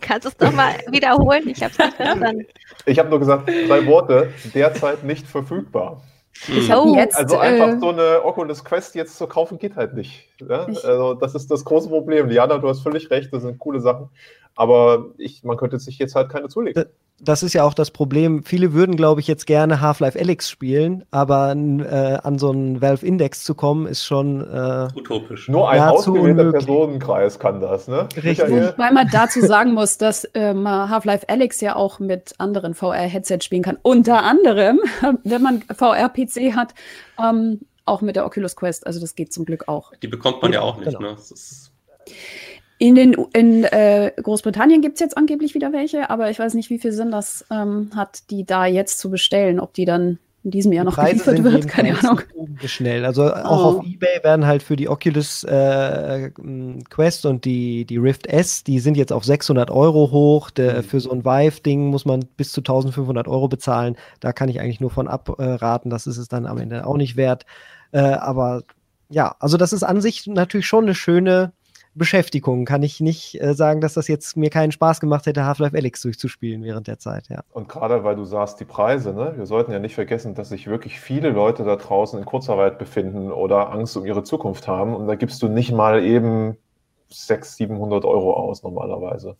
Kannst du es nochmal wiederholen? Ich habe es nicht verstanden. Ich habe nur gesagt, drei Worte, derzeit nicht verfügbar. Ich oh, jetzt, also einfach äh, so eine Oculus Quest jetzt zu kaufen geht halt nicht. Ja? Also das ist das große Problem. Liana, du hast völlig recht, das sind coole Sachen. Aber ich, man könnte sich jetzt halt keine zulegen das ist ja auch das Problem. Viele würden, glaube ich, jetzt gerne Half-Life Alyx spielen, aber äh, an so einen Valve Index zu kommen, ist schon äh, utopisch. Nur ein ausgewählter Personenkreis kann das, ne? Richtig. Weil man dazu sagen muss, dass ähm, Half-Life Alyx ja auch mit anderen VR-Headsets spielen kann. Unter anderem, (laughs) wenn man VR-PC hat, ähm, auch mit der Oculus Quest. Also das geht zum Glück auch. Die bekommt man ja, ja auch nicht, genau. ne? In, den, in äh, Großbritannien gibt es jetzt angeblich wieder welche, aber ich weiß nicht, wie viel Sinn das ähm, hat, die da jetzt zu bestellen. Ob die dann in diesem Jahr noch Preise geliefert wird, keine Ahnung. Schnell. Also auch oh. auf Ebay werden halt für die Oculus äh, Quest und die, die Rift S, die sind jetzt auf 600 Euro hoch. Der, mhm. Für so ein Vive-Ding muss man bis zu 1500 Euro bezahlen. Da kann ich eigentlich nur von abraten. Das ist es dann am Ende auch nicht wert. Äh, aber ja, also das ist an sich natürlich schon eine schöne Beschäftigung. Kann ich nicht äh, sagen, dass das jetzt mir keinen Spaß gemacht hätte, Half-Life Alyx durchzuspielen während der Zeit, ja. Und gerade weil du sagst, die Preise, ne? Wir sollten ja nicht vergessen, dass sich wirklich viele Leute da draußen in Kurzarbeit befinden oder Angst um ihre Zukunft haben. Und da gibst du nicht mal eben 600, 700 Euro aus normalerweise.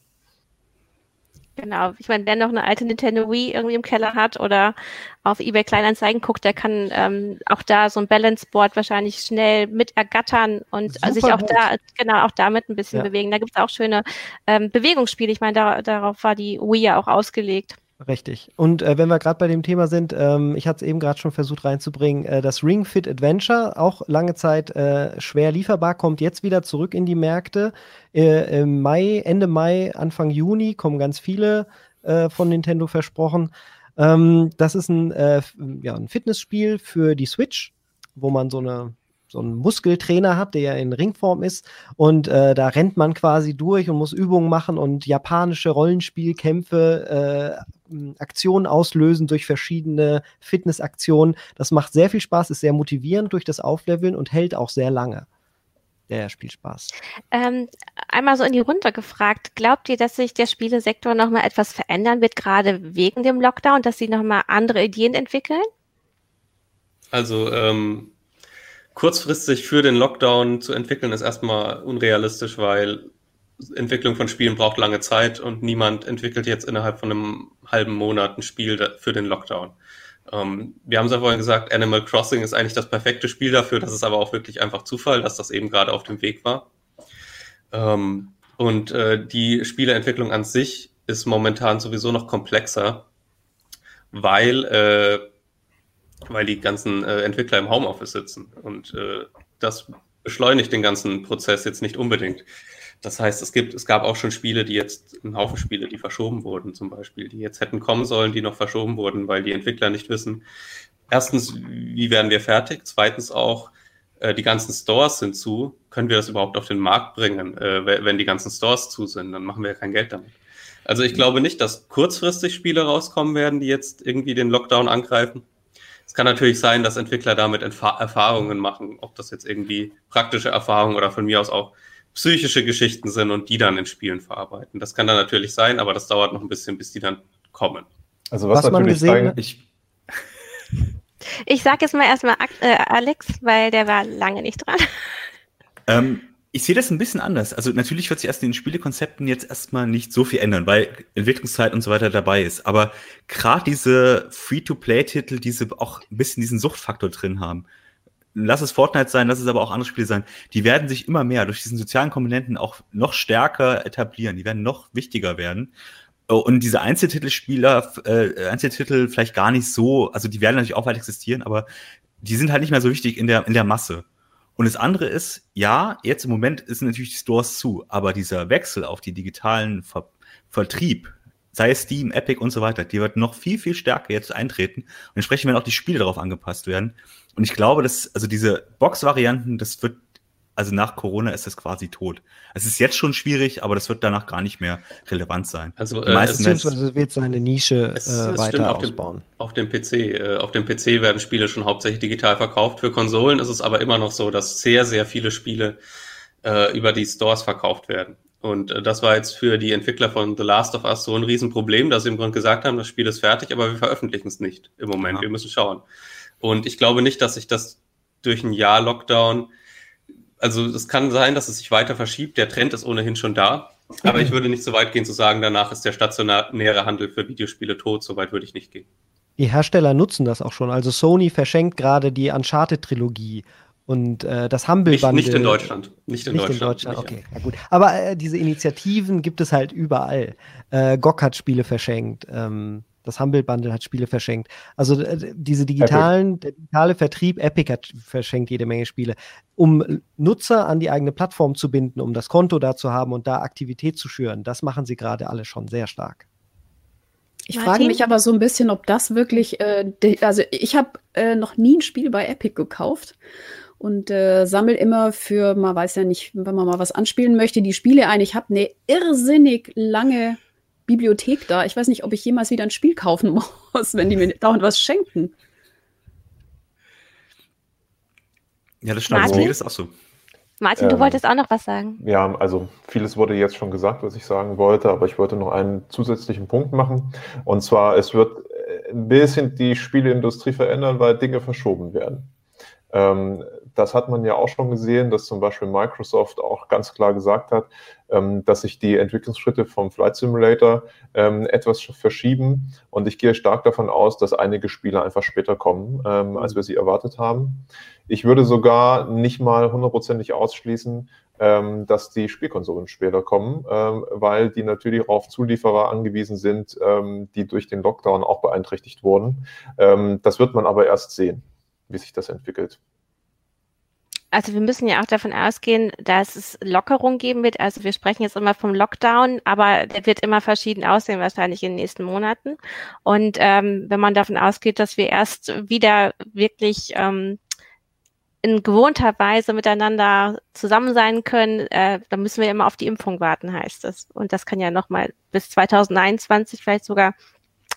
Genau, ich meine, wer noch eine alte Nintendo Wii irgendwie im Keller hat oder auf eBay Kleinanzeigen guckt, der kann ähm, auch da so ein Balance Board wahrscheinlich schnell mit ergattern und Super sich auch gut. da, genau, auch damit ein bisschen ja. bewegen. Da gibt es auch schöne ähm, Bewegungsspiele. Ich meine, da, darauf war die Wii ja auch ausgelegt. Richtig. Und äh, wenn wir gerade bei dem Thema sind, ähm, ich hatte es eben gerade schon versucht reinzubringen, äh, das Ring Fit Adventure, auch lange Zeit äh, schwer lieferbar, kommt jetzt wieder zurück in die Märkte. Äh, Im Mai, Ende Mai, Anfang Juni kommen ganz viele äh, von Nintendo versprochen. Ähm, das ist ein, äh, ja, ein Fitnessspiel für die Switch, wo man so eine so einen Muskeltrainer hat, der ja in Ringform ist. Und äh, da rennt man quasi durch und muss Übungen machen und japanische Rollenspielkämpfe, äh, Aktionen auslösen durch verschiedene Fitnessaktionen. Das macht sehr viel Spaß, ist sehr motivierend durch das Aufleveln und hält auch sehr lange. Der Spielspaß. Ähm, einmal so in die Runde gefragt, glaubt ihr, dass sich der Spielesektor nochmal etwas verändern wird, gerade wegen dem Lockdown, dass sie nochmal andere Ideen entwickeln? Also ähm, kurzfristig für den Lockdown zu entwickeln, ist erstmal unrealistisch, weil Entwicklung von Spielen braucht lange Zeit und niemand entwickelt jetzt innerhalb von einem halben Monat ein Spiel für den Lockdown. Ähm, wir haben es ja vorhin gesagt, Animal Crossing ist eigentlich das perfekte Spiel dafür. Das ist aber auch wirklich einfach Zufall, dass das eben gerade auf dem Weg war. Ähm, und äh, die Spieleentwicklung an sich ist momentan sowieso noch komplexer, weil äh, weil die ganzen äh, Entwickler im Homeoffice sitzen. Und äh, das beschleunigt den ganzen Prozess jetzt nicht unbedingt. Das heißt, es gibt, es gab auch schon Spiele, die jetzt, ein Haufen Spiele, die verschoben wurden, zum Beispiel, die jetzt hätten kommen sollen, die noch verschoben wurden, weil die Entwickler nicht wissen, erstens, wie werden wir fertig? Zweitens auch, äh, die ganzen Stores sind zu. Können wir das überhaupt auf den Markt bringen, äh, wenn die ganzen Stores zu sind? Dann machen wir ja kein Geld damit. Also ich glaube nicht, dass kurzfristig Spiele rauskommen werden, die jetzt irgendwie den Lockdown angreifen. Es kann natürlich sein, dass Entwickler damit Erfahrungen machen, ob das jetzt irgendwie praktische Erfahrungen oder von mir aus auch psychische Geschichten sind und die dann in Spielen verarbeiten. Das kann dann natürlich sein, aber das dauert noch ein bisschen, bis die dann kommen. Also was, was man gesehen sein, ich ich sage jetzt mal erstmal äh, Alex, weil der war lange nicht dran. Ähm, Ich sehe das ein bisschen anders. Also natürlich wird sich erst in den Spielekonzepten jetzt erstmal nicht so viel ändern, weil Entwicklungszeit und so weiter dabei ist. Aber gerade diese Free-to-Play-Titel, diese auch ein bisschen diesen Suchtfaktor drin haben, lass es Fortnite sein, lass es aber auch andere Spiele sein, die werden sich immer mehr durch diesen sozialen Komponenten auch noch stärker etablieren. Die werden noch wichtiger werden. Und diese Einzeltitelspieler, äh, Einzeltitel vielleicht gar nicht so, also die werden natürlich auch weit existieren, aber die sind halt nicht mehr so wichtig in der, in der Masse. Und das andere ist, ja, jetzt im Moment sind natürlich die Stores zu, aber dieser Wechsel auf die digitalen Ver Vertrieb, sei es Steam, Epic und so weiter, die wird noch viel, viel stärker jetzt eintreten. Und entsprechend werden auch die Spiele darauf angepasst werden. Und ich glaube, dass, also diese Box-Varianten, das wird also nach Corona ist es quasi tot. Es ist jetzt schon schwierig, aber das wird danach gar nicht mehr relevant sein. Also äh, beziehungsweise wird seine Nische äh, weiter auf ausbauen. Dem, auf dem PC, äh, auf dem PC werden Spiele schon hauptsächlich digital verkauft. Für Konsolen ist es aber immer noch so, dass sehr, sehr viele Spiele äh, über die Stores verkauft werden. Und äh, das war jetzt für die Entwickler von The Last of Us so ein Riesenproblem, dass sie im Grunde gesagt haben, das Spiel ist fertig, aber wir veröffentlichen es nicht im Moment. Ja. Wir müssen schauen. Und ich glaube nicht, dass sich das durch ein Jahr Lockdown also es kann sein, dass es sich weiter verschiebt. Der Trend ist ohnehin schon da. Aber ich würde nicht so weit gehen zu sagen, danach ist der stationäre Handel für Videospiele tot. So weit würde ich nicht gehen. Die Hersteller nutzen das auch schon. Also Sony verschenkt gerade die Uncharted-Trilogie und äh, das Humble Bundle. Nicht, nicht in Deutschland. Nicht in nicht Deutschland. In Deutschland. okay, ja gut. Aber äh, diese Initiativen gibt es halt überall. Äh, GOG hat Spiele verschenkt. Ähm, das Humble Bundle hat Spiele verschenkt. Also äh, diese digitalen, der digitale Vertrieb, Epic hat verschenkt jede Menge Spiele. Um Nutzer an die eigene Plattform zu binden, um das Konto da zu haben und da Aktivität zu schüren, das machen sie gerade alle schon sehr stark. Ich Martin? frage mich aber so ein bisschen, ob das wirklich, äh, also ich habe äh, noch nie ein Spiel bei Epic gekauft und äh, sammle immer für, man weiß ja nicht, wenn man mal was anspielen möchte, die Spiele ein. Ich habe eine irrsinnig lange Bibliothek da. Ich weiß nicht, ob ich jemals wieder ein Spiel kaufen (laughs) muss, wenn die mir dauernd was schenken. Ja, das stimmt. Martin? Das ist auch so. Martin, ähm, du wolltest auch noch was sagen. Ja, also vieles wurde jetzt schon gesagt, was ich sagen wollte, aber ich wollte noch einen zusätzlichen Punkt machen. Und zwar, es wird ein bisschen die Spieleindustrie verändern, weil Dinge verschoben werden. Ähm, das hat man ja auch schon gesehen, dass zum Beispiel Microsoft auch ganz klar gesagt hat, ähm, dass sich die Entwicklungsschritte vom Flight Simulator ähm, etwas verschieben. Und ich gehe stark davon aus, dass einige Spiele einfach später kommen, als wir sie erwartet haben. Ich würde sogar nicht mal hundertprozentig ausschließen, dass die Spielkonsolen später kommen, weil die natürlich auf Zulieferer angewiesen sind, die durch den Lockdown auch beeinträchtigt wurden. das wird man aber erst sehen, wie sich das entwickelt also wir müssen ja auch davon ausgehen, dass es Lockerung geben wird. Also wir sprechen jetzt immer vom Lockdown, aber der wird immer verschieden aussehen, wahrscheinlich in den nächsten Monaten. Und ähm, wenn man davon ausgeht, dass wir erst wieder wirklich ähm, in gewohnter Weise miteinander zusammen sein können, äh, dann müssen wir immer auf die Impfung warten, heißt es. Und das kann ja nochmal bis 2021 vielleicht sogar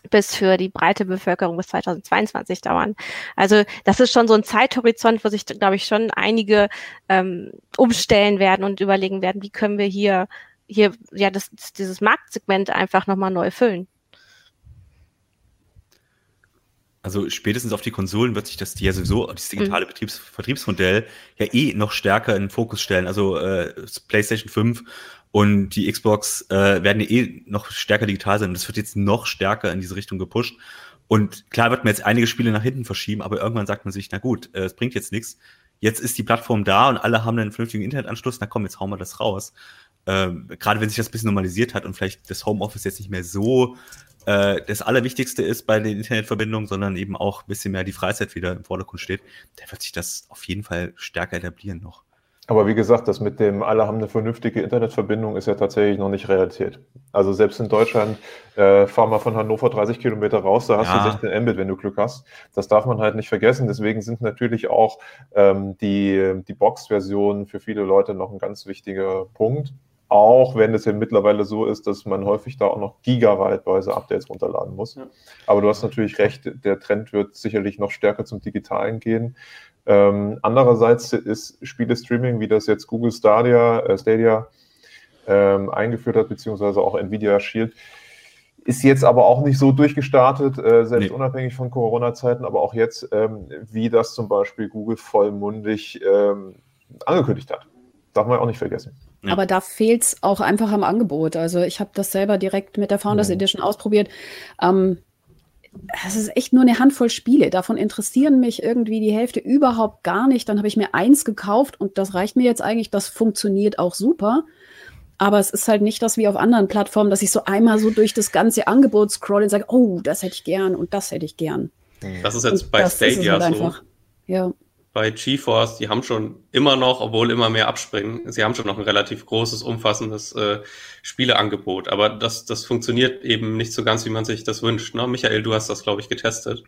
bis für die breite Bevölkerung bis 2022 dauern. Also das ist schon so ein Zeithorizont, wo sich, glaube ich, schon einige ähm, umstellen werden und überlegen werden, wie können wir hier, hier ja das, dieses Marktsegment einfach nochmal neu füllen. Also spätestens auf die Konsolen wird sich das ja sowieso, das digitale mhm. Betriebs Vertriebsmodell ja eh noch stärker in den Fokus stellen. Also äh, PlayStation 5 und die Xbox äh, werden eh noch stärker digital sein. Das wird jetzt noch stärker in diese Richtung gepusht. Und klar wird man jetzt einige Spiele nach hinten verschieben, aber irgendwann sagt man sich, na gut, äh, es bringt jetzt nichts. Jetzt ist die Plattform da und alle haben einen vernünftigen Internetanschluss, na komm, jetzt hauen wir das raus. Ähm, Gerade wenn sich das ein bisschen normalisiert hat und vielleicht das Homeoffice jetzt nicht mehr so äh, das Allerwichtigste ist bei den Internetverbindungen, sondern eben auch ein bisschen mehr die Freizeit wieder im Vordergrund steht, dann wird sich das auf jeden Fall stärker etablieren noch. Aber wie gesagt, das mit dem alle haben eine vernünftige Internetverbindung ist ja tatsächlich noch nicht Realität. Also selbst in Deutschland, äh, fahr mal von Hannover 30 Kilometer raus, da hast ja. du 16 Mbit, wenn du Glück hast. Das darf man halt nicht vergessen. Deswegen sind natürlich auch ähm, die, die Box-Versionen für viele Leute noch ein ganz wichtiger Punkt. Auch wenn es ja mittlerweile so ist, dass man häufig da auch noch gigabyteweise Updates runterladen muss. Ja. Aber du hast natürlich recht, der Trend wird sicherlich noch stärker zum Digitalen gehen. Ähm, andererseits ist Spiele-Streaming, wie das jetzt Google Stadia, äh, Stadia ähm, eingeführt hat, beziehungsweise auch Nvidia Shield, ist jetzt aber auch nicht so durchgestartet, äh, selbst nee. unabhängig von Corona-Zeiten, aber auch jetzt, ähm, wie das zum Beispiel Google vollmundig ähm, angekündigt hat. darf man auch nicht vergessen. Ja. Aber da fehlt es auch einfach am Angebot. Also ich habe das selber direkt mit der Founders mhm. Edition ausprobiert. Ähm, es ist echt nur eine Handvoll Spiele. Davon interessieren mich irgendwie die Hälfte überhaupt gar nicht. Dann habe ich mir eins gekauft und das reicht mir jetzt eigentlich. Das funktioniert auch super. Aber es ist halt nicht das wie auf anderen Plattformen, dass ich so einmal so durch das ganze Angebot scroll und sage, oh, das hätte ich gern und das hätte ich gern. Das ist jetzt und bei Stadia halt so. Einfach. Ja bei GeForce, die haben schon immer noch, obwohl immer mehr abspringen, sie haben schon noch ein relativ großes, umfassendes äh, Spieleangebot. Aber das, das funktioniert eben nicht so ganz, wie man sich das wünscht. Ne? Michael, du hast das, glaube ich, getestet.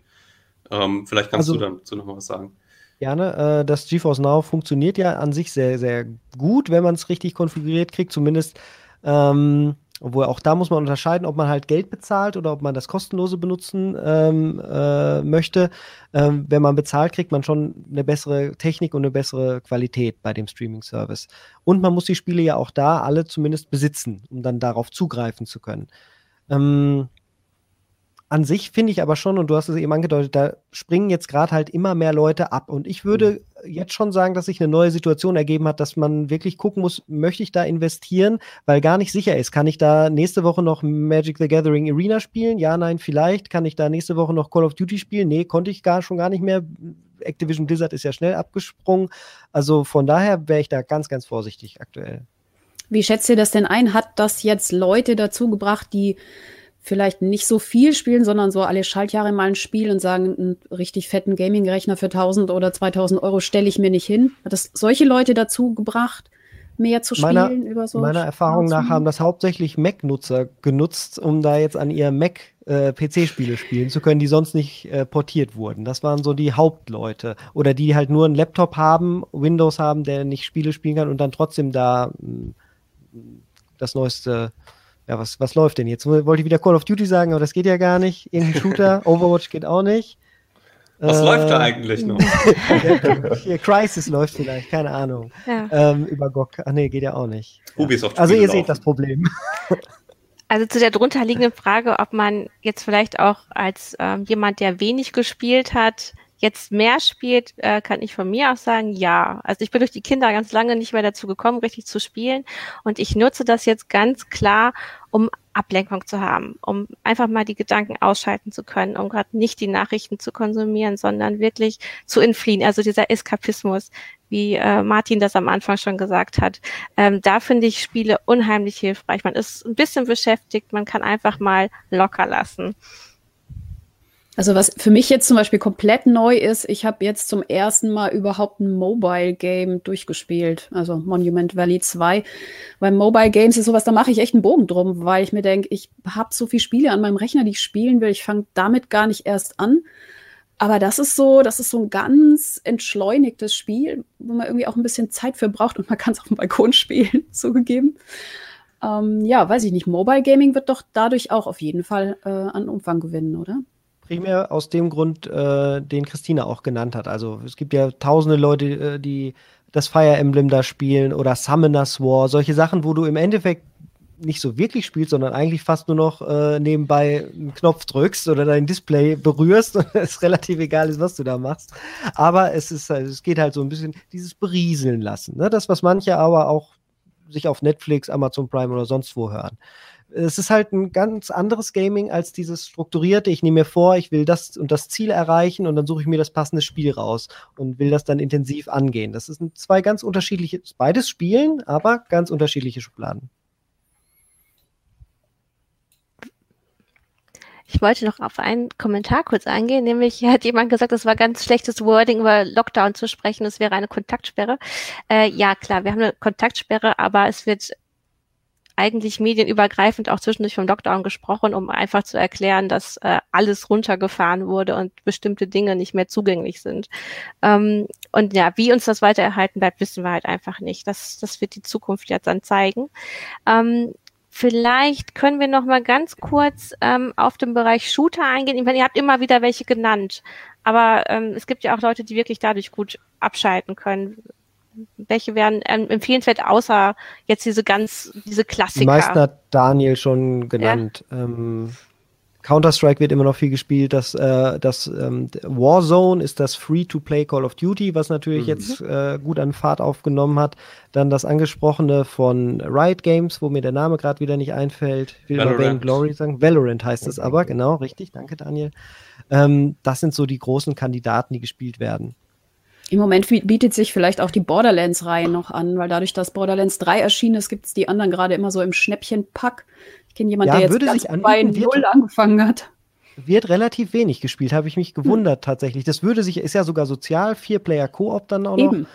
Ähm, vielleicht kannst also, du dazu noch mal was sagen. Gerne. Äh, das GeForce Now funktioniert ja an sich sehr, sehr gut, wenn man es richtig konfiguriert kriegt. Zumindest ähm, obwohl auch da muss man unterscheiden, ob man halt Geld bezahlt oder ob man das kostenlose benutzen ähm, äh, möchte. Ähm, wenn man bezahlt, kriegt man schon eine bessere Technik und eine bessere Qualität bei dem Streaming-Service. Und man muss die Spiele ja auch da alle zumindest besitzen, um dann darauf zugreifen zu können. Ähm, an sich finde ich aber schon, und du hast es eben angedeutet, da springen jetzt gerade halt immer mehr Leute ab. Und ich würde mhm. Jetzt schon sagen, dass sich eine neue Situation ergeben hat, dass man wirklich gucken muss, möchte ich da investieren, weil gar nicht sicher ist. Kann ich da nächste Woche noch Magic the Gathering Arena spielen? Ja, nein, vielleicht. Kann ich da nächste Woche noch Call of Duty spielen? Nee, konnte ich gar schon gar nicht mehr. Activision Blizzard ist ja schnell abgesprungen. Also von daher wäre ich da ganz, ganz vorsichtig aktuell. Wie schätzt ihr das denn ein? Hat das jetzt Leute dazu gebracht, die vielleicht nicht so viel spielen, sondern so alle Schaltjahre mal ein Spiel und sagen, einen richtig fetten Gaming-Rechner für 1000 oder 2000 Euro stelle ich mir nicht hin. Hat das solche Leute dazu gebracht, mehr zu spielen meiner, über so? Meiner Erfahrung nach haben das hauptsächlich Mac-Nutzer genutzt, um da jetzt an ihr Mac äh, PC-Spiele spielen zu können, die sonst nicht äh, portiert wurden. Das waren so die Hauptleute. Oder die halt nur einen Laptop haben, Windows haben, der nicht Spiele spielen kann und dann trotzdem da mh, hm, das neueste ja, was, was läuft denn jetzt? Wollte ich wieder Call of Duty sagen, aber das geht ja gar nicht. Irgendein Shooter, (laughs) Overwatch geht auch nicht. Was äh, läuft da eigentlich noch? (laughs) Hier, Crisis läuft vielleicht, keine Ahnung. Ja. Ähm, über GOG. Ach nee, geht ja auch nicht. Ubisoft also ihr seht das Problem. (laughs) Also zu der drunterliegenden Frage, ob man jetzt vielleicht auch als ähm, jemand, der wenig gespielt hat, jetzt mehr spielt, äh, kann ich von mir aus sagen, ja. Also ich bin durch die Kinder ganz lange nicht mehr dazu gekommen, richtig zu spielen. Und ich nutze das jetzt ganz klar, um Ablenkung zu haben, um einfach mal die Gedanken ausschalten zu können, um gerade nicht die Nachrichten zu konsumieren, sondern wirklich zu entfliehen. Also dieser Eskapismus, wie äh, Martin das am Anfang schon gesagt hat. Ähm, da finde ich Spiele unheimlich hilfreich. Man ist ein bisschen beschäftigt, man kann einfach mal locker lassen. Also was für mich jetzt zum Beispiel komplett neu ist, ich habe jetzt zum ersten Mal überhaupt ein Mobile Game durchgespielt, also Monument Valley 2. Weil Mobile Games ist sowas, da mache ich echt einen Bogen drum, weil ich mir denke, ich habe so viele Spiele an meinem Rechner, die ich spielen will, ich fange damit gar nicht erst an. Aber das ist so, das ist so ein ganz entschleunigtes Spiel, wo man irgendwie auch ein bisschen Zeit für braucht und man kann es auf dem Balkon (laughs) spielen, zugegeben. Ähm, ja, weiß ich nicht. Mobile Gaming wird doch dadurch auch auf jeden Fall äh, an Umfang gewinnen, oder? Primär aus dem Grund, äh, den Christina auch genannt hat. Also es gibt ja tausende Leute, äh, die das Fire Emblem da spielen oder Summoner's War, solche Sachen, wo du im Endeffekt nicht so wirklich spielst, sondern eigentlich fast nur noch äh, nebenbei einen Knopf drückst oder dein Display berührst (laughs) und es relativ egal ist, was du da machst. Aber es ist, also es geht halt so ein bisschen dieses Berieseln lassen. Ne? Das, was manche aber auch sich auf Netflix, Amazon Prime oder sonst wo hören es ist halt ein ganz anderes Gaming als dieses strukturierte. Ich nehme mir vor, ich will das und das Ziel erreichen und dann suche ich mir das passende Spiel raus und will das dann intensiv angehen. Das sind zwei ganz unterschiedliche, beides Spielen, aber ganz unterschiedliche Schubladen. Ich wollte noch auf einen Kommentar kurz eingehen, nämlich hat jemand gesagt, es war ganz schlechtes Wording über Lockdown zu sprechen, es wäre eine Kontaktsperre. Äh, ja, klar, wir haben eine Kontaktsperre, aber es wird eigentlich medienübergreifend auch zwischendurch vom Lockdown gesprochen, um einfach zu erklären, dass äh, alles runtergefahren wurde und bestimmte Dinge nicht mehr zugänglich sind. Ähm, und ja, wie uns das weiter erhalten bleibt, wissen wir halt einfach nicht. Das, das wird die Zukunft jetzt dann zeigen. Ähm, Vielleicht können wir noch mal ganz kurz ähm, auf den Bereich Shooter eingehen. Ich meine, ihr habt immer wieder welche genannt, aber ähm, es gibt ja auch Leute, die wirklich dadurch gut abschalten können welche wären ähm, empfehlenswert, außer jetzt diese ganz, diese Klassiker? Die meisten hat Daniel schon genannt. Ja. Ähm, Counter-Strike wird immer noch viel gespielt. Das, äh, das ähm, Warzone ist das Free-to-Play Call of Duty, was natürlich mhm. jetzt äh, gut an Fahrt aufgenommen hat. Dann das angesprochene von Riot Games, wo mir der Name gerade wieder nicht einfällt. Ich will Valorant. Glory sagen. Valorant heißt es aber, genau, richtig. Danke, Daniel. Ähm, das sind so die großen Kandidaten, die gespielt werden. Im Moment bietet sich vielleicht auch die Borderlands-Reihe noch an, weil dadurch, dass Borderlands 3 erschienen ist, gibt es die anderen gerade immer so im Schnäppchenpack. Ich kenne jemanden, ja, der jetzt ganz bei Null angefangen hat. Wird relativ wenig gespielt, habe ich mich gewundert hm. tatsächlich. Das würde sich, ist ja sogar sozial, Vier-Player-Koop dann auch Eben. noch.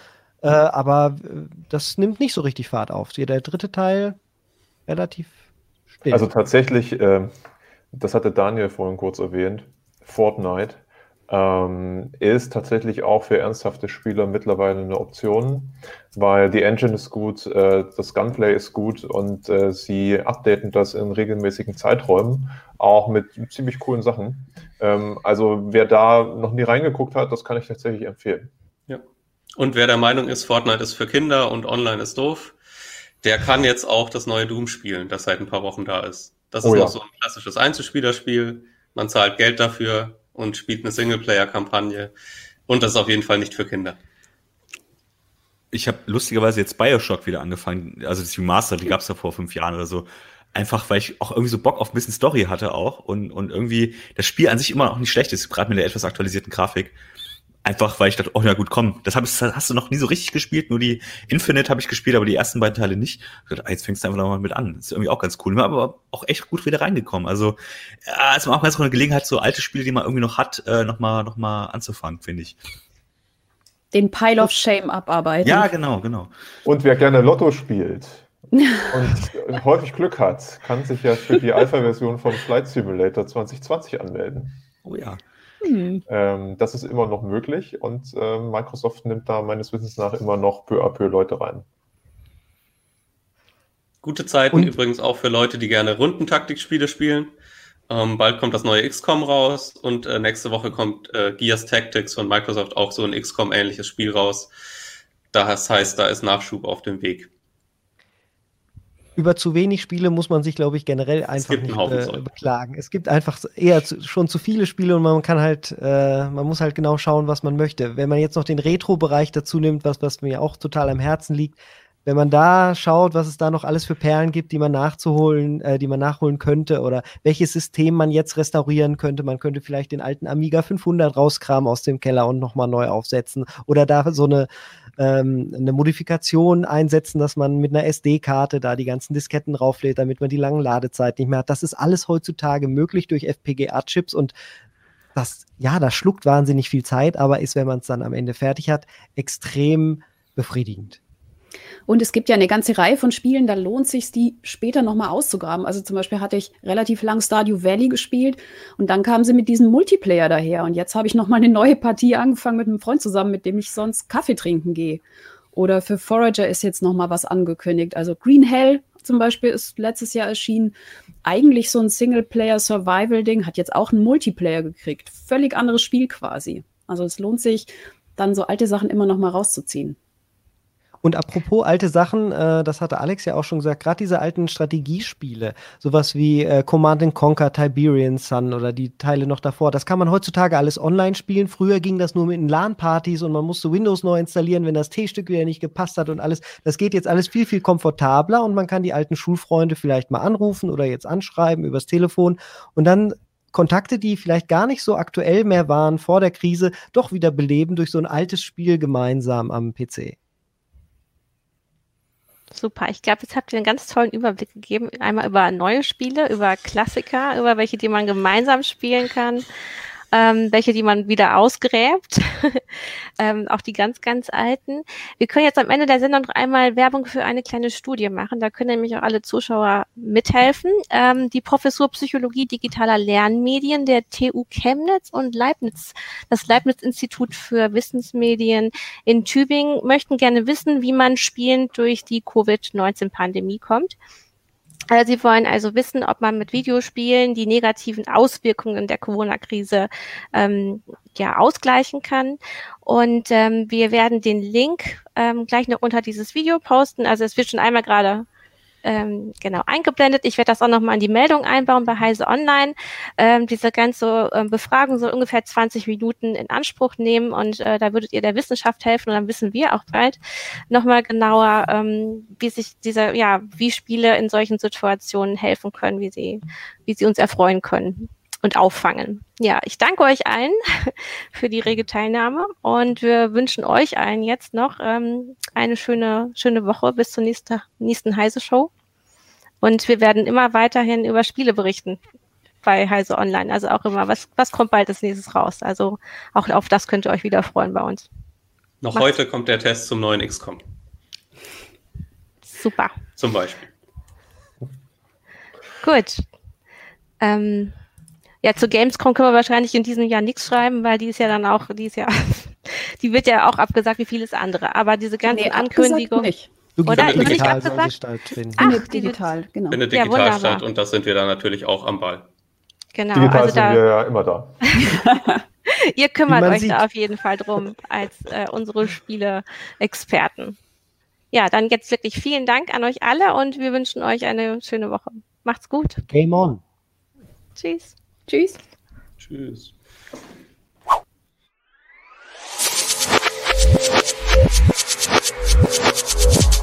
Äh, aber äh, das nimmt nicht so richtig Fahrt auf. Der dritte Teil relativ still. Also tatsächlich, äh, das hatte Daniel vorhin kurz erwähnt, Fortnite ähm, ist tatsächlich auch für ernsthafte Spieler mittlerweile eine Option, weil die Engine ist gut, äh, das Gunplay ist gut und äh, sie updaten das in regelmäßigen Zeiträumen, auch mit ziemlich coolen Sachen. Ähm, also wer da noch nie reingeguckt hat, das kann ich tatsächlich empfehlen. Ja. Und wer der Meinung ist, Fortnite ist für Kinder und online ist doof, der kann jetzt auch das neue Doom spielen, das seit ein paar Wochen da ist. Das oh ist ja. noch so ein klassisches Einzelspielerspiel. Man zahlt Geld dafür, und spielt eine Singleplayer-Kampagne. Und das ist auf jeden Fall nicht für Kinder. Ich habe lustigerweise jetzt Bioshock wieder angefangen. Also das Remaster, die gab es ja vor fünf Jahren oder so. Einfach, weil ich auch irgendwie so Bock auf ein bisschen Story hatte auch und, und irgendwie das Spiel an sich immer noch nicht schlecht ist, gerade mit der etwas aktualisierten Grafik. Einfach, weil ich dachte, oh ja gut, komm, das, hab ich, das hast du noch nie so richtig gespielt, nur die Infinite habe ich gespielt, aber die ersten beiden Teile nicht. Ich dachte, ah, jetzt fängst du einfach mal mit an. Das ist irgendwie auch ganz cool. Mir aber auch echt gut wieder reingekommen. Also, ja, es war auch ganz so eine Gelegenheit, so alte Spiele, die man irgendwie noch hat, äh, nochmal noch mal anzufangen, finde ich. Den Pile of Shame abarbeiten. Ja, genau, genau. Und wer gerne Lotto spielt (laughs) und häufig Glück hat, kann sich ja für die Alpha-Version von Flight Simulator 2020 anmelden. Oh ja. Hm. Ähm, das ist immer noch möglich und äh, Microsoft nimmt da meines Wissens nach immer noch peu à peu Leute rein. Gute Zeiten und? übrigens auch für Leute, die gerne Rundentaktikspiele spielen. Ähm, bald kommt das neue XCOM raus und äh, nächste Woche kommt äh, Gears Tactics von Microsoft auch so ein XCOM-ähnliches Spiel raus. Das heißt, da ist Nachschub auf dem Weg über zu wenig Spiele muss man sich, glaube ich, generell einfach nicht äh, beklagen. Es gibt einfach eher zu, schon zu viele Spiele und man kann halt, äh, man muss halt genau schauen, was man möchte. Wenn man jetzt noch den Retro-Bereich dazu nimmt, was, was mir auch total am Herzen liegt, wenn man da schaut, was es da noch alles für Perlen gibt, die man nachzuholen, äh, die man nachholen könnte oder welches System man jetzt restaurieren könnte. Man könnte vielleicht den alten Amiga 500 rauskramen aus dem Keller und nochmal neu aufsetzen oder da so eine ähm, eine Modifikation einsetzen, dass man mit einer SD-Karte da die ganzen Disketten drauflädt, damit man die langen Ladezeiten nicht mehr hat. Das ist alles heutzutage möglich durch FPGA-Chips und das, ja, das schluckt wahnsinnig viel Zeit, aber ist, wenn man es dann am Ende fertig hat, extrem befriedigend. Und es gibt ja eine ganze Reihe von Spielen, da lohnt sich, die später nochmal auszugraben. Also zum Beispiel hatte ich relativ lang Stardew Valley gespielt und dann kamen sie mit diesem Multiplayer daher. Und jetzt habe ich nochmal eine neue Partie angefangen mit einem Freund zusammen, mit dem ich sonst Kaffee trinken gehe. Oder für Forager ist jetzt nochmal was angekündigt. Also Green Hell zum Beispiel ist letztes Jahr erschienen. Eigentlich so ein Singleplayer-Survival-Ding, hat jetzt auch einen Multiplayer gekriegt. Völlig anderes Spiel quasi. Also es lohnt sich, dann so alte Sachen immer noch mal rauszuziehen. Und apropos alte Sachen, äh, das hatte Alex ja auch schon gesagt, gerade diese alten Strategiespiele, sowas wie äh, Command Conquer, Tiberian Sun oder die Teile noch davor, das kann man heutzutage alles online spielen. Früher ging das nur mit LAN-Partys und man musste Windows neu installieren, wenn das T-Stück wieder nicht gepasst hat und alles. Das geht jetzt alles viel, viel komfortabler und man kann die alten Schulfreunde vielleicht mal anrufen oder jetzt anschreiben übers Telefon und dann Kontakte, die vielleicht gar nicht so aktuell mehr waren vor der Krise, doch wieder beleben durch so ein altes Spiel gemeinsam am PC. Super. Ich glaube, jetzt habt ihr einen ganz tollen Überblick gegeben. Einmal über neue Spiele, über Klassiker, über welche, die man gemeinsam spielen kann ähm, welche, die man wieder ausgräbt, (laughs) ähm, auch die ganz, ganz alten. Wir können jetzt am Ende der Sendung noch einmal Werbung für eine kleine Studie machen. Da können nämlich auch alle Zuschauer mithelfen. Ähm, die Professur Psychologie digitaler Lernmedien der TU Chemnitz und Leibniz, das Leibniz-Institut für Wissensmedien in Tübingen möchten gerne wissen, wie man spielend durch die Covid-19-Pandemie kommt. Äh, sie wollen also wissen, ob man mit Videospielen die negativen Auswirkungen der Corona-Krise ähm, ja ausgleichen kann. Und ähm, wir werden den Link ähm, gleich noch unter dieses Video posten. Also es wird schon einmal gerade ähm, genau eingeblendet. Ich werde das auch nochmal in die Meldung einbauen bei Heise Online. Ähm, diese ganze ähm, Befragung soll ungefähr 20 Minuten in Anspruch nehmen und äh, da würdet ihr der Wissenschaft helfen und dann wissen wir auch bald nochmal genauer, ähm, wie sich dieser, ja, wie Spiele in solchen Situationen helfen können, wie sie, wie sie uns erfreuen können und auffangen. Ja, ich danke euch allen (laughs) für die rege Teilnahme und wir wünschen euch allen jetzt noch ähm, eine schöne, schöne Woche bis zur nächsten, nächsten Heise-Show. Und wir werden immer weiterhin über Spiele berichten bei Heise Online. Also auch immer, was, was kommt bald als nächstes raus? Also auch auf das könnt ihr euch wieder freuen bei uns. Noch Macht's. heute kommt der Test zum neuen XCOM. Super. Zum Beispiel. Gut. Ähm, ja, zu Gamescom können wir wahrscheinlich in diesem Jahr nichts schreiben, weil die ist ja dann auch, die ist ja, (laughs) die wird ja auch abgesagt wie vieles andere. Aber diese ganzen nee, Ankündigungen. Nicht. Oder? Digital soll stattfinden. Ach, digital, genau. Findet digital ja, statt und das sind wir dann natürlich auch am Ball. Genau. Digital also sind da, wir ja immer da. (laughs) Ihr kümmert euch sieht. da auf jeden Fall drum als äh, unsere Spiele-Experten. Ja, dann jetzt wirklich vielen Dank an euch alle und wir wünschen euch eine schöne Woche. Macht's gut. Game on. Tschüss. Tschüss. Tschüss. you